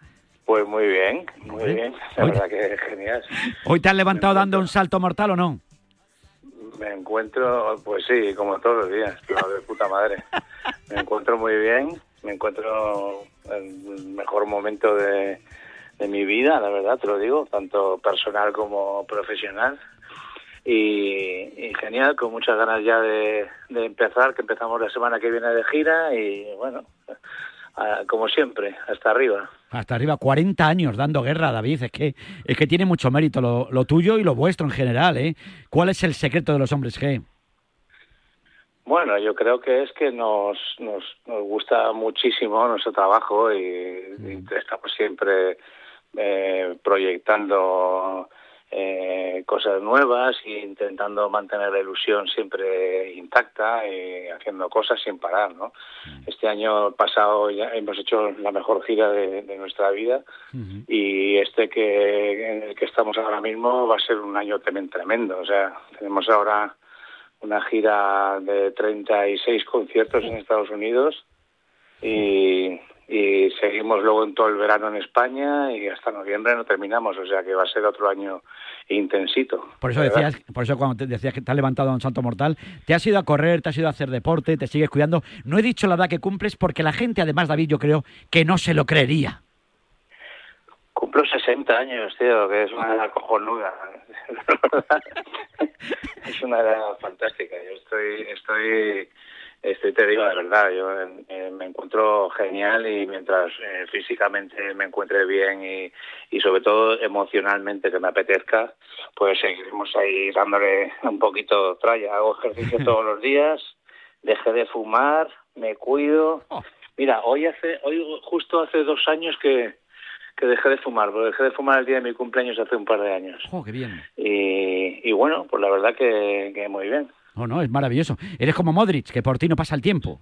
Pues muy bien, muy bien. La verdad que genial. ¿Hoy te has levantado dando un salto mortal o no? Me encuentro, pues sí, como todos los días, pero de puta madre. Me encuentro muy bien, me encuentro en el mejor momento de, de mi vida, la verdad, te lo digo, tanto personal como profesional. Y, genial, con muchas ganas ya de, empezar, que empezamos la semana que viene de gira y bueno, como siempre, hasta arriba. Hasta arriba, 40 años dando guerra, David. Es que, es que tiene mucho mérito lo, lo tuyo y lo vuestro en general, ¿eh? ¿Cuál es el secreto de los hombres G? Bueno, yo creo que es que nos, nos, nos gusta muchísimo nuestro trabajo y, y estamos siempre eh, proyectando eh, cosas nuevas e intentando mantener la ilusión siempre intacta y haciendo cosas sin parar, ¿no? Este año pasado ya hemos hecho la mejor gira de, de nuestra vida y este que en el que estamos ahora mismo va a ser un año también tremendo. O sea, tenemos ahora una gira de 36 conciertos en Estados Unidos y, y seguimos luego en todo el verano en España y hasta noviembre no terminamos, o sea que va a ser otro año intensito. Por eso ¿verdad? decías, por eso cuando te decías que te has levantado a un salto mortal, te has ido a correr, te has ido a hacer deporte, te sigues cuidando. No he dicho la edad que cumples porque la gente, además, David, yo creo que no se lo creería. Cumplo 60 años, tío, que es una edad cojonuda. es una edad fantástica. Yo estoy, estoy, estoy te digo de verdad, yo eh, me encuentro genial y mientras eh, físicamente me encuentre bien y, y sobre todo emocionalmente que me apetezca, pues seguiremos ahí dándole un poquito tralla. Hago ejercicio todos los días, dejé de fumar, me cuido. Mira, hoy hace, hoy justo hace dos años que que dejé de fumar, porque dejé de fumar el día de mi cumpleaños hace un par de años. ¡Oh, qué bien! Y, y bueno, pues la verdad que, que muy bien. No, no, es maravilloso. Eres como Modric, que por ti no pasa el tiempo.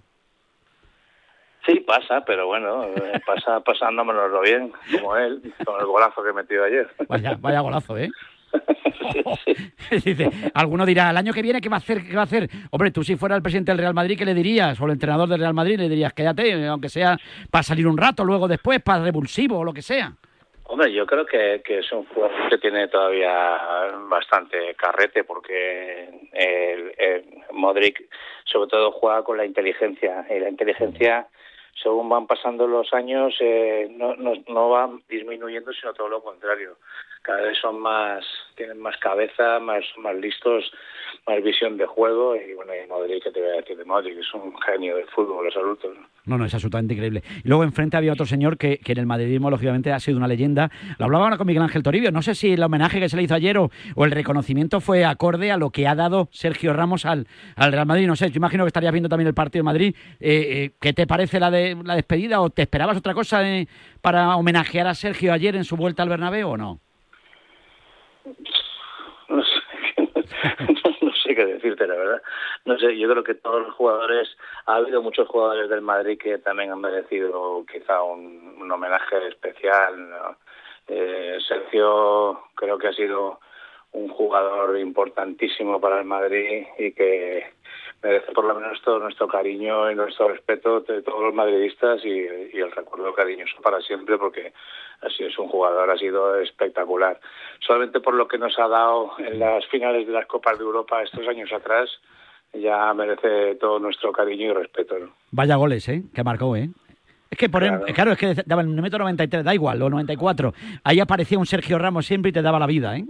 Sí, pasa, pero bueno, eh, pasa pasándomelo bien, como él, con el golazo que metió ayer. Vaya, vaya golazo, ¿eh? Dice, alguno dirá, el año que viene, ¿qué va a hacer? ¿Qué va a hacer? Hombre, tú si fuera el presidente del Real Madrid, ¿qué le dirías? O el entrenador del Real Madrid, le dirías, quédate, aunque sea para salir un rato, luego después, para revulsivo o lo que sea. Hombre, yo creo que, que es un jugador que tiene todavía bastante carrete porque el, el Modric sobre todo juega con la inteligencia y la inteligencia según van pasando los años eh, no, no va disminuyendo sino todo lo contrario cada vez son más tienen más cabeza más más listos más visión de juego y bueno y Modric que te voy a decir de Modric es un genio del fútbol absoluto ¿no? No, no, es absolutamente increíble. Y luego enfrente había otro señor que, que en el madridismo, lógicamente, ha sido una leyenda. Lo hablaba ahora con Miguel Ángel Toribio. No sé si el homenaje que se le hizo ayer o, o el reconocimiento fue acorde a lo que ha dado Sergio Ramos al, al Real Madrid. No sé, yo imagino que estarías viendo también el partido de Madrid. Eh, eh, ¿Qué te parece la, de, la despedida o te esperabas otra cosa eh, para homenajear a Sergio ayer en su vuelta al Bernabéu o no? no sé, no sé qué decirte, la verdad. No sé, yo creo que todos los jugadores, ha habido muchos jugadores del Madrid que también han merecido quizá un, un homenaje especial. Eh, Sergio creo que ha sido un jugador importantísimo para el Madrid y que merece por lo menos todo nuestro cariño y nuestro respeto de todos los madridistas y, y el recuerdo cariñoso para siempre porque así es un jugador, ha sido espectacular. Solamente por lo que nos ha dado en las finales de las Copas de Europa estos años atrás, ya merece todo nuestro cariño y respeto. ¿no? Vaya goles, ¿eh? Que marcó, ¿eh? Es que por claro. claro, es que daba el metro 93, da igual, o 94. Ahí aparecía un Sergio Ramos siempre y te daba la vida, ¿eh?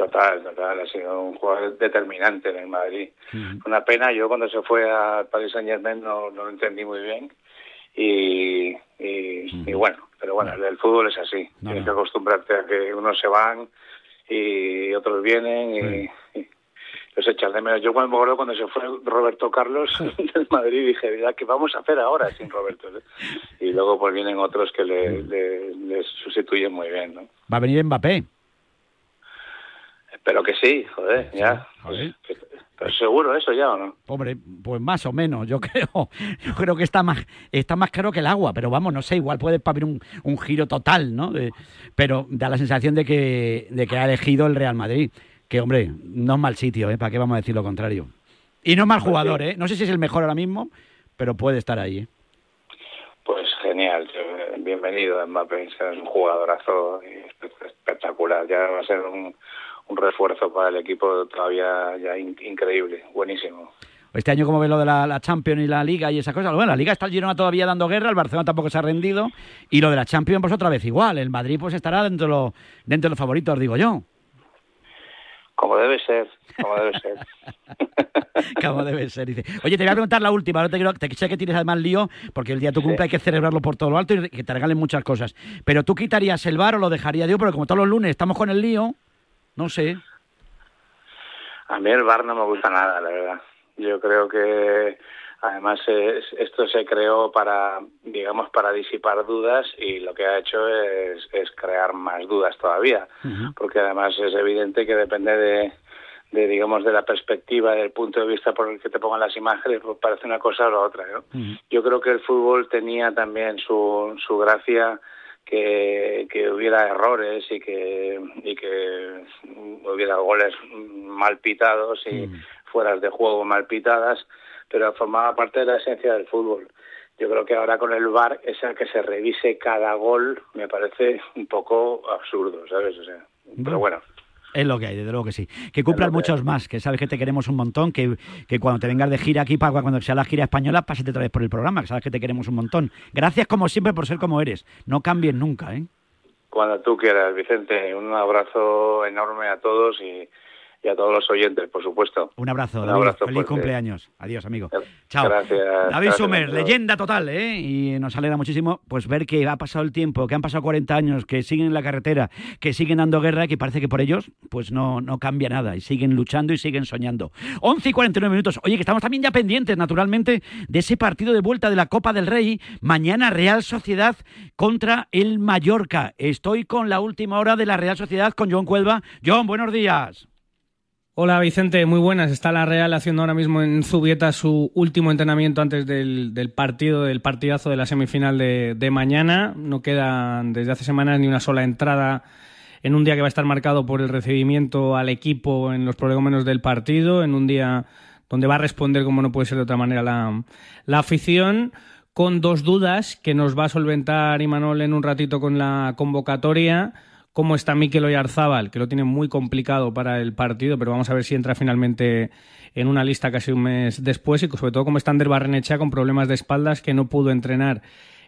Total, total, ha sido un jugador determinante en el Madrid. Una pena, yo cuando se fue al Paris Saint Germain no, no lo entendí muy bien y, y, y bueno, pero bueno, el, el fútbol es así, tienes que acostumbrarte a que unos se van y otros vienen y, y los echas de menos. Yo cuando me acuerdo cuando se fue Roberto Carlos del Madrid dije, "Mira, ¿qué vamos a hacer ahora sin Roberto? Y luego pues vienen otros que le, le, le sustituyen muy bien, ¿no? Va a venir Mbappé. Espero que sí, joder, ya. Joder. Pero seguro eso ya o no? Hombre, pues más o menos, yo creo, yo creo que está más, está más caro que el agua, pero vamos, no sé, igual puede haber un, un giro total, ¿no? De- pero da la sensación de que, de que ha elegido el Real Madrid, que hombre, no es mal sitio, ¿eh? ¿Para qué vamos a decir lo contrario? Y no es mal jugador, ¿eh? No sé si es el mejor ahora mismo, pero puede estar ahí, ¿eh? Pues genial, bienvenido Mbappé, es un jugadorazo espectacular, ya va a ser un, un refuerzo para el equipo todavía ya in- increíble, buenísimo. Este año, como ve lo de la, la Champions y la Liga y esas cosas? Bueno, la Liga está el Girona todavía dando guerra, el Barcelona tampoco se ha rendido, y lo de la Champions, pues otra vez igual. El Madrid, pues estará dentro de los, dentro de los favoritos, digo yo. Como debe ser, como debe ser. Como debe ser, dice. Oye, te voy a preguntar la última, no te, quiero, te sé que tienes además lío, porque el día de tu cumple hay que celebrarlo por todo lo alto y que te regalen muchas cosas. Pero tú quitarías el bar o lo dejarías yo, pero como todos los lunes estamos con el lío, no sé. A mí el bar no me gusta nada, la verdad. Yo creo que además es- esto se creó para, digamos, para disipar dudas y lo que ha hecho es, es crear más dudas todavía, porque además es evidente que depende de, de, digamos, de la perspectiva, del punto de vista por el que te pongan las imágenes, pues parece una cosa o la otra. ¿no? Yo creo que el fútbol tenía también su, su gracia que, que hubiera errores y que, y que hubiera goles mal pitados y fueras de juego mal pitadas, pero formaba parte de la esencia del fútbol. Yo creo que ahora con el VAR, esa que se revise cada gol, me parece un poco absurdo, ¿sabes? O sea, pero bueno, Es lo que hay, desde luego que sí. Que cumplan muchos más, que sabes que te queremos un montón, que, que cuando te vengas de gira aquí, para cuando sea la gira española, pásate otra vez por el programa, que sabes que te queremos un montón. Gracias como siempre por ser como eres. No cambies nunca, ¿eh? cuando tú quieras, Vicente, un abrazo enorme a todos y, y a todos los oyentes, por supuesto. Un abrazo, Un David. abrazo Feliz fuerte. cumpleaños. Adiós, amigo. Chao. Gracias. David gracias, Sumer, leyenda total, ¿eh? Y nos alegra muchísimo pues ver que ha pasado el tiempo, que han pasado 40 años, que siguen en la carretera, que siguen dando guerra, que parece que por ellos pues no, no cambia nada y siguen luchando y siguen soñando. 11 y 49 minutos. Oye, que estamos también ya pendientes, naturalmente, de ese partido de vuelta de la Copa del Rey. Mañana Real Sociedad contra el Mallorca. Estoy con la última hora de la Real Sociedad con John Cuelva. John, buenos días. Hola Vicente, muy buenas. Está la Real haciendo ahora mismo en Zubieta su último entrenamiento antes del, partido, del partidazo de la semifinal de, de mañana. No queda desde hace semanas ni una sola entrada en un día que va a estar marcado por el recibimiento al equipo en los prolegómenos del partido, en un día donde va a responder, como no puede ser de otra manera, la, la afición, con dos dudas que nos va a solventar Imanol en un ratito con la convocatoria cómo está Mikel Oyarzábal, que lo tiene muy complicado para el partido, pero vamos a ver si entra finalmente en una lista casi un mes después y sobre todo cómo está Ander Barrenechea con problemas de espaldas que no pudo entrenar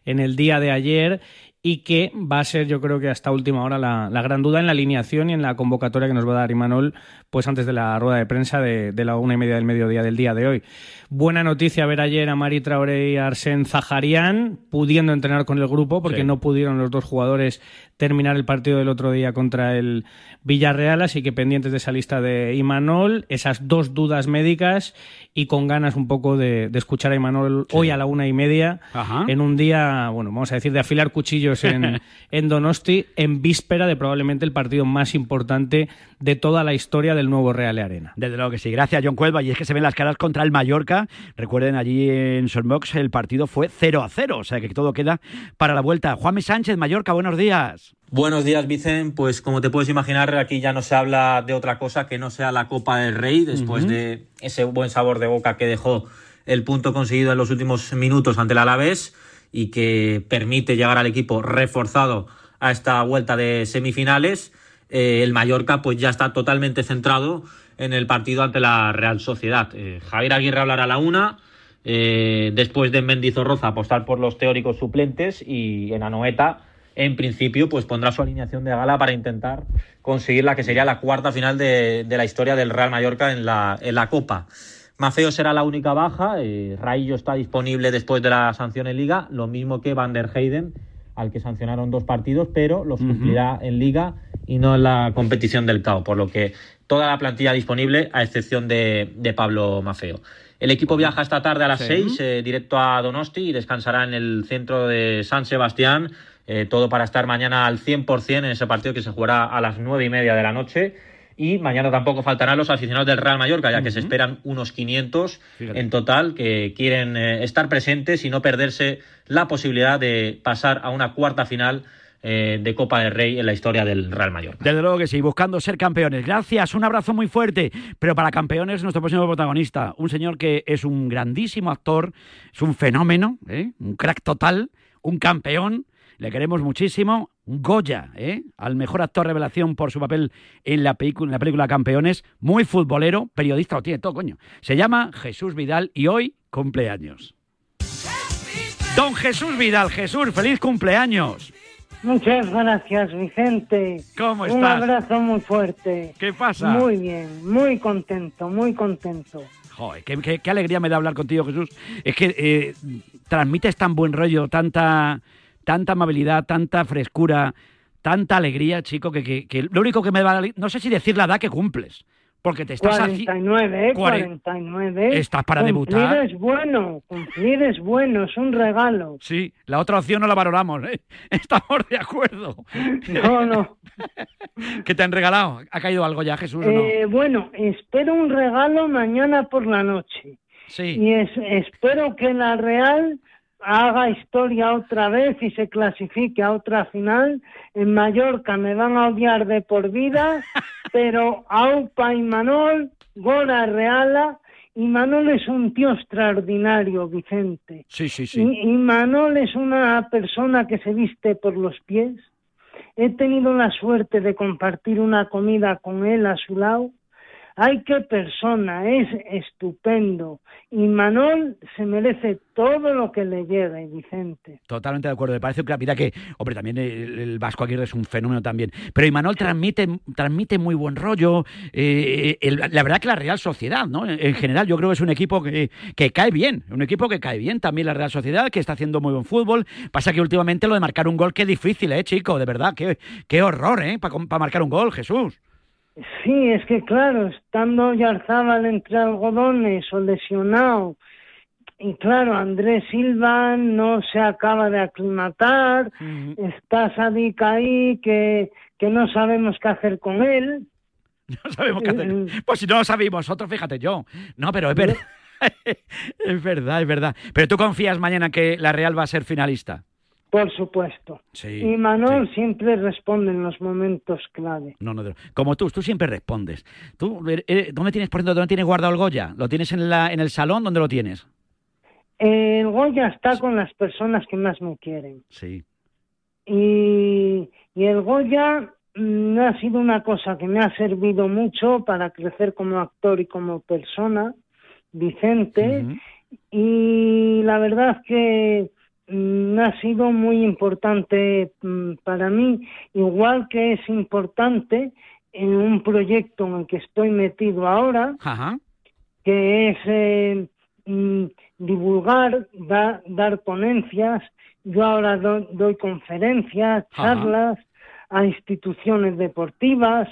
en el día de ayer y que va a ser yo creo que hasta última hora la, la gran duda en la alineación y en la convocatoria que nos va a dar Imanol pues antes de la rueda de prensa de, de la una y media del mediodía del día de hoy. Buena noticia ver ayer a Mari Traoré y a Arsen Zaharian pudiendo entrenar con el grupo porque Sí. no pudieron los dos jugadores terminar el partido del otro día contra el Villarreal, así que pendientes de esa lista de Imanol, esas dos dudas médicas y con ganas un poco de, de escuchar a Imanol hoy a la una y media Ajá. en un día, bueno, vamos a decir, de afilar cuchillos en, en Donosti, en víspera de probablemente el partido más importante de toda la historia del nuevo Real Arena. Desde luego que sí. Gracias, John Cuelva. Y es que se ven las caras contra el Mallorca. Recuerden, allí en Solmox el partido fue 0 a 0. O sea que todo queda para la vuelta. Juanmi Sánchez, Mallorca, buenos días. Buenos días, Vicen. Pues como te puedes imaginar, aquí ya no se habla de otra cosa que no sea la Copa del Rey, después de ese buen sabor de boca que dejó el punto conseguido en los últimos minutos ante el Alavés y que permite llegar al equipo reforzado a esta vuelta de semifinales. Eh, el Mallorca pues ya está totalmente centrado en el partido ante la Real Sociedad. Eh, Javier Aguirre hablará a la una. eh, después de Mendizorroza apostar por los teóricos suplentes y en Anoeta en principio, pues pondrá su alineación de gala para intentar conseguir la que sería la cuarta final de, de la historia del Real Mallorca en la, en la Copa. Mafeo será la única baja, eh, Raillo está disponible después de la sanción en Liga, lo mismo que Van der Heyden, al que sancionaron dos partidos, pero los cumplirá en Liga y no en la competición del CAO, por lo que toda la plantilla disponible, a excepción de, de Pablo Mafeo. El equipo viaja esta tarde a las Sí. 6 eh, directo a Donosti y descansará en el centro de San Sebastián. eh, todo para estar mañana al 100% en ese partido que se jugará a las nueve y media de la noche. Y mañana tampoco faltarán los aficionados del Real Mallorca, ya que se esperan unos 500 Fíjate. en total que quieren eh, estar presentes y no perderse la posibilidad de pasar a una cuarta final eh, de Copa del Rey en la historia del Real Mallorca. Desde luego que sí, buscando ser campeones. Gracias, un abrazo muy fuerte. Pero para campeones, nuestro próximo protagonista, un señor que es un grandísimo actor, es un fenómeno, ¿eh? un crack total, un campeón. Le queremos muchísimo. Un Goya, ¿eh? al mejor actor revelación por su papel en la, película, en la película Campeones. Muy futbolero, periodista, lo tiene todo, coño. Se llama Jesús Vidal y hoy cumpleaños. Don Jesús Vidal, Jesús, feliz cumpleaños. Muchas gracias, Vicente. ¿Cómo Un estás? abrazo muy fuerte. ¿Qué pasa? Muy bien, muy contento, muy contento. Joder, qué, qué- qué alegría me da hablar contigo, Jesús. Es que eh, transmites tan buen rollo, tanta, tanta amabilidad, tanta frescura, tanta alegría, chico, que, que- que lo único que me va a... No sé si decir la edad que cumples, porque te estás... haci- 49, ¿eh? 49. Estás para cumplir debutar. es bueno, cumplir es bueno, es un regalo. Sí, la otra opción no la valoramos, ¿eh? Estamos de acuerdo. No, no. ¿Qué te han regalado? ¿Ha caído algo ya, Jesús, o no? Eh, bueno, espero un regalo mañana por la noche. Sí. Y es- espero que la Real haga historia otra vez y se clasifique a otra final. En Mallorca me van a odiar de por vida, pero Aupa y Manol, Gora Reala, y Manol es un tío extraordinario, Vicente. Sí, sí, sí. Y, y Manol es una persona que se viste por los pies. He tenido la suerte de compartir una comida con él a su lado. Ay, qué persona, es estupendo. Y Manol se merece todo lo que le llegue, Vicente. Totalmente de acuerdo. Me parece que, mira que, hombre, también el, Vasco Aguirre es un fenómeno también. Pero Imanol transmite, transmite muy buen rollo. eh, la verdad que la Real Sociedad, ¿no? En, en general, yo creo que es un equipo que, que cae bien. Un equipo que cae bien también la Real Sociedad, que está haciendo muy buen fútbol. Pasa que últimamente lo de marcar un gol, qué difícil, ¿eh, chico? De verdad, qué, qué horror, ¿eh? Para marcar un gol, Jesús. Sí, es que claro, estando Yarzábal entre algodones o lesionado, y claro, Andrés Silva no se acaba de aclimatar, está Sadik ahí que, que no sabemos qué hacer con él. No sabemos qué hacer. Pues si no lo sabéis vosotros, fíjate yo. No, pero es verdad. es verdad, es verdad. Pero tú confías mañana que la Real va a ser finalista. Por supuesto. Sí. y Manol siempre responde en los momentos clave. No, no, como tú, tú siempre respondes. Tú, eh, eh, ¿dónde tienes, por ejemplo, dónde tienes guardado el Goya? ¿Lo tienes en, la, en el salón? ¿Dónde lo tienes? El Goya está con las personas que más me quieren. Sí. Y, y el Goya mm, ha sido una cosa que me ha servido mucho para crecer como actor y como persona, Vicente. Y la verdad que ha sido muy importante mm, para mí, igual que es importante en un proyecto en el que estoy metido ahora, Ajá. que es eh, mm, divulgar, da- dar ponencias. Yo ahora do- doy conferencias, Ajá. charlas a instituciones deportivas,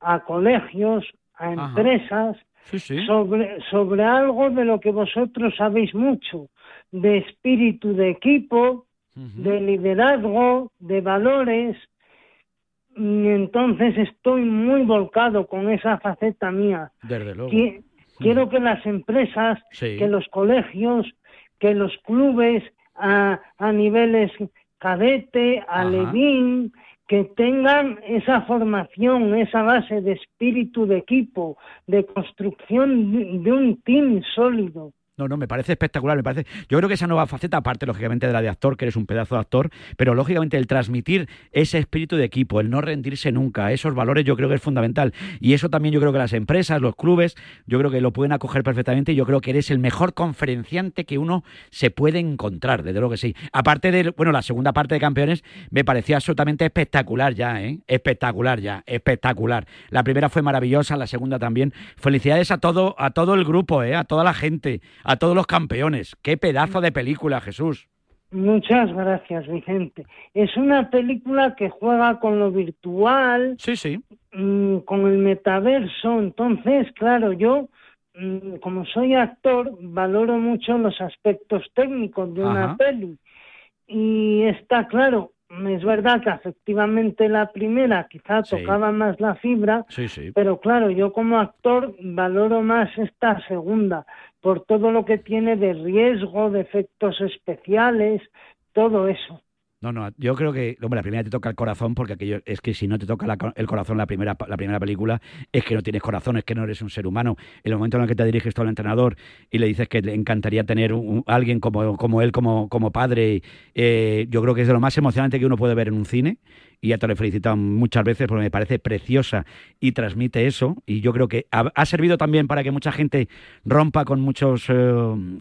a colegios, a empresas, Sí, sí. sobre, sobre algo de lo que vosotros sabéis mucho, de espíritu de equipo, de liderazgo, de valores. Y entonces estoy muy volcado con esa faceta mía. Desde luego. Qui- Quiero que las empresas, Sí. que los colegios, que los clubes a, a niveles cadete, Ajá. alevín, que tengan esa formación, esa base de espíritu de equipo, de construcción de un team sólido. No, no, me parece espectacular, me parece. Yo creo que esa nueva faceta, aparte lógicamente de la de actor, que eres un pedazo de actor, pero lógicamente el transmitir ese espíritu de equipo, el no rendirse nunca, esos valores, yo creo que es fundamental. Y eso también yo creo que las empresas, los clubes, yo creo que lo pueden acoger perfectamente. Y yo creo que eres el mejor conferenciante que uno se puede encontrar, desde luego que sí. Aparte de, bueno, la segunda parte de campeones me pareció absolutamente espectacular ya, ¿eh? Espectacular ya, espectacular. La primera fue maravillosa, la segunda también. Felicidades a todo, a todo el grupo, ¿eh? A toda la gente a todos los campeones. Qué pedazo de película, Jesús. Muchas gracias, Vicente. Es una película que juega con lo virtual, sí, sí. Mm, con el metaverso. Entonces, claro, yo, mm, como soy actor, valoro mucho los aspectos técnicos de una peli. Y está claro, es verdad que efectivamente la primera quizá Sí. tocaba más la fibra, Sí, sí. pero claro, yo como actor valoro más esta segunda por todo lo que tiene de riesgo, de efectos especiales, todo eso. No, no, yo creo que, hombre, la primera te toca el corazón, porque aquello es que si no te toca el corazón la primera, la primera película, es que no tienes corazón, es que no eres un ser humano. En el momento en el que te diriges tú al entrenador y le dices que le encantaría tener un- alguien como, como él, como, como padre, eh, yo creo que es de lo más emocionante que uno puede ver en un cine. Y ya te lo he felicitado muchas veces porque me parece preciosa y transmite eso. Y yo creo que ha, servido también para que mucha gente rompa con muchos eh,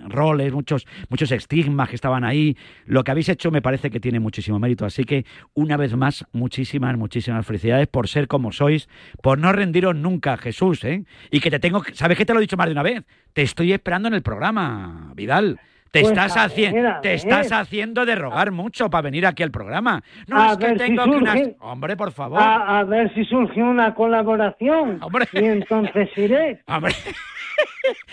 roles, muchos, muchos estigmas que estaban ahí. Lo que habéis hecho me parece que tiene muchísimo mérito. Así que, una vez más, muchísimas, muchísimas felicidades por ser como sois, por no rendiros nunca, Jesús, ¿eh? Y que te tengo, ¿sabes que te lo he dicho más de una vez? Te estoy esperando en el programa, Vidal. Te, Pues estás, a haci- ver, a te estás haciendo de rogar mucho para venir aquí al programa. No A es que si tengo que surge- Hombre, por favor. A, a ver si surgió una colaboración. Y entonces iré. Hombre.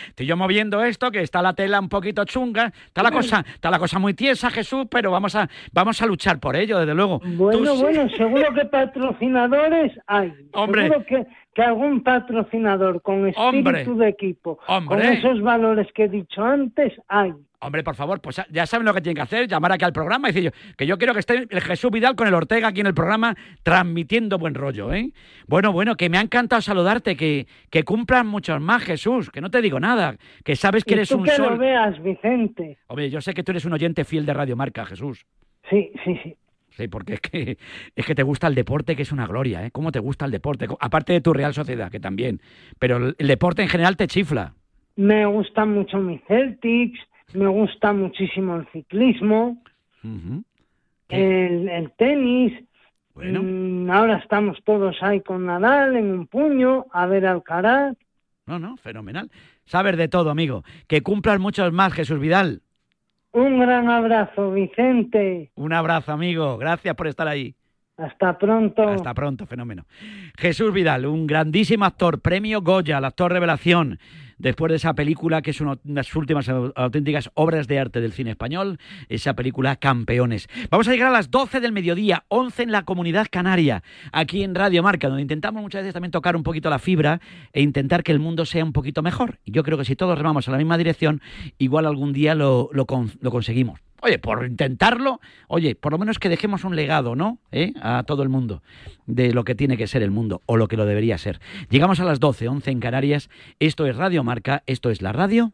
Estoy yo moviendo esto, que está la tela un poquito chunga, está la cosa, está la cosa muy tiesa, Jesús, pero vamos a, vamos a luchar por ello, desde luego. Bueno, Tú bueno, seguro que patrocinadores hay. Hombre. Seguro que, que algún patrocinador con espíritu Hombre. de equipo, con Hombre. esos valores que he dicho antes, hay. Hombre, por favor, pues ya saben lo que tienen que hacer, llamar aquí al programa y decir yo, que yo quiero que esté el Jesús Vidal con el Ortega aquí en el programa transmitiendo buen rollo, ¿eh? Bueno, bueno, que me ha encantado saludarte, que, que cumplan muchos más, Jesús, que no te digo nada, que sabes que Y eres tú un que sol. lo veas, Vicente. Hombre, yo sé que tú eres un oyente fiel de Radio Marca, Jesús. Sí, sí, sí. Sí, porque es que, es que te gusta el deporte, que es una gloria, ¿eh? ¿Cómo te gusta el deporte? Aparte de tu Real Sociedad, que también. Pero el, el deporte en general te chifla. Me gustan mucho mis Celtics, me gusta muchísimo el ciclismo, el, el tenis. Bueno. Mm, ahora estamos todos ahí con Nadal en un puño, a ver Alcaraz. No, no, fenomenal. Sabes de todo, amigo. Que cumplas muchos más, Jesús Vidal. Un gran abrazo, Vicente. Un abrazo, amigo. Gracias por estar ahí. Hasta pronto. Hasta pronto, fenómeno. Jesús Vidal, un grandísimo actor, premio Goya, el actor revelación, después de esa película que es una de las últimas au- auténticas obras de arte del cine español, esa película Campeones. Vamos a llegar a las 12 del mediodía, 11 en la comunidad canaria, aquí en Radio Marca, donde intentamos muchas veces también tocar un poquito la fibra e intentar que el mundo sea un poquito mejor. Y yo creo que si todos remamos en la misma dirección, igual algún día lo, lo lo conseguimos. Oye, por intentarlo, oye, por lo menos que dejemos un legado, ¿no? ¿Eh? A todo el mundo de lo que tiene que ser el mundo o lo que lo debería ser. Llegamos a las 12, 11 en Canarias. Esto es Radio Marca, esto es la radio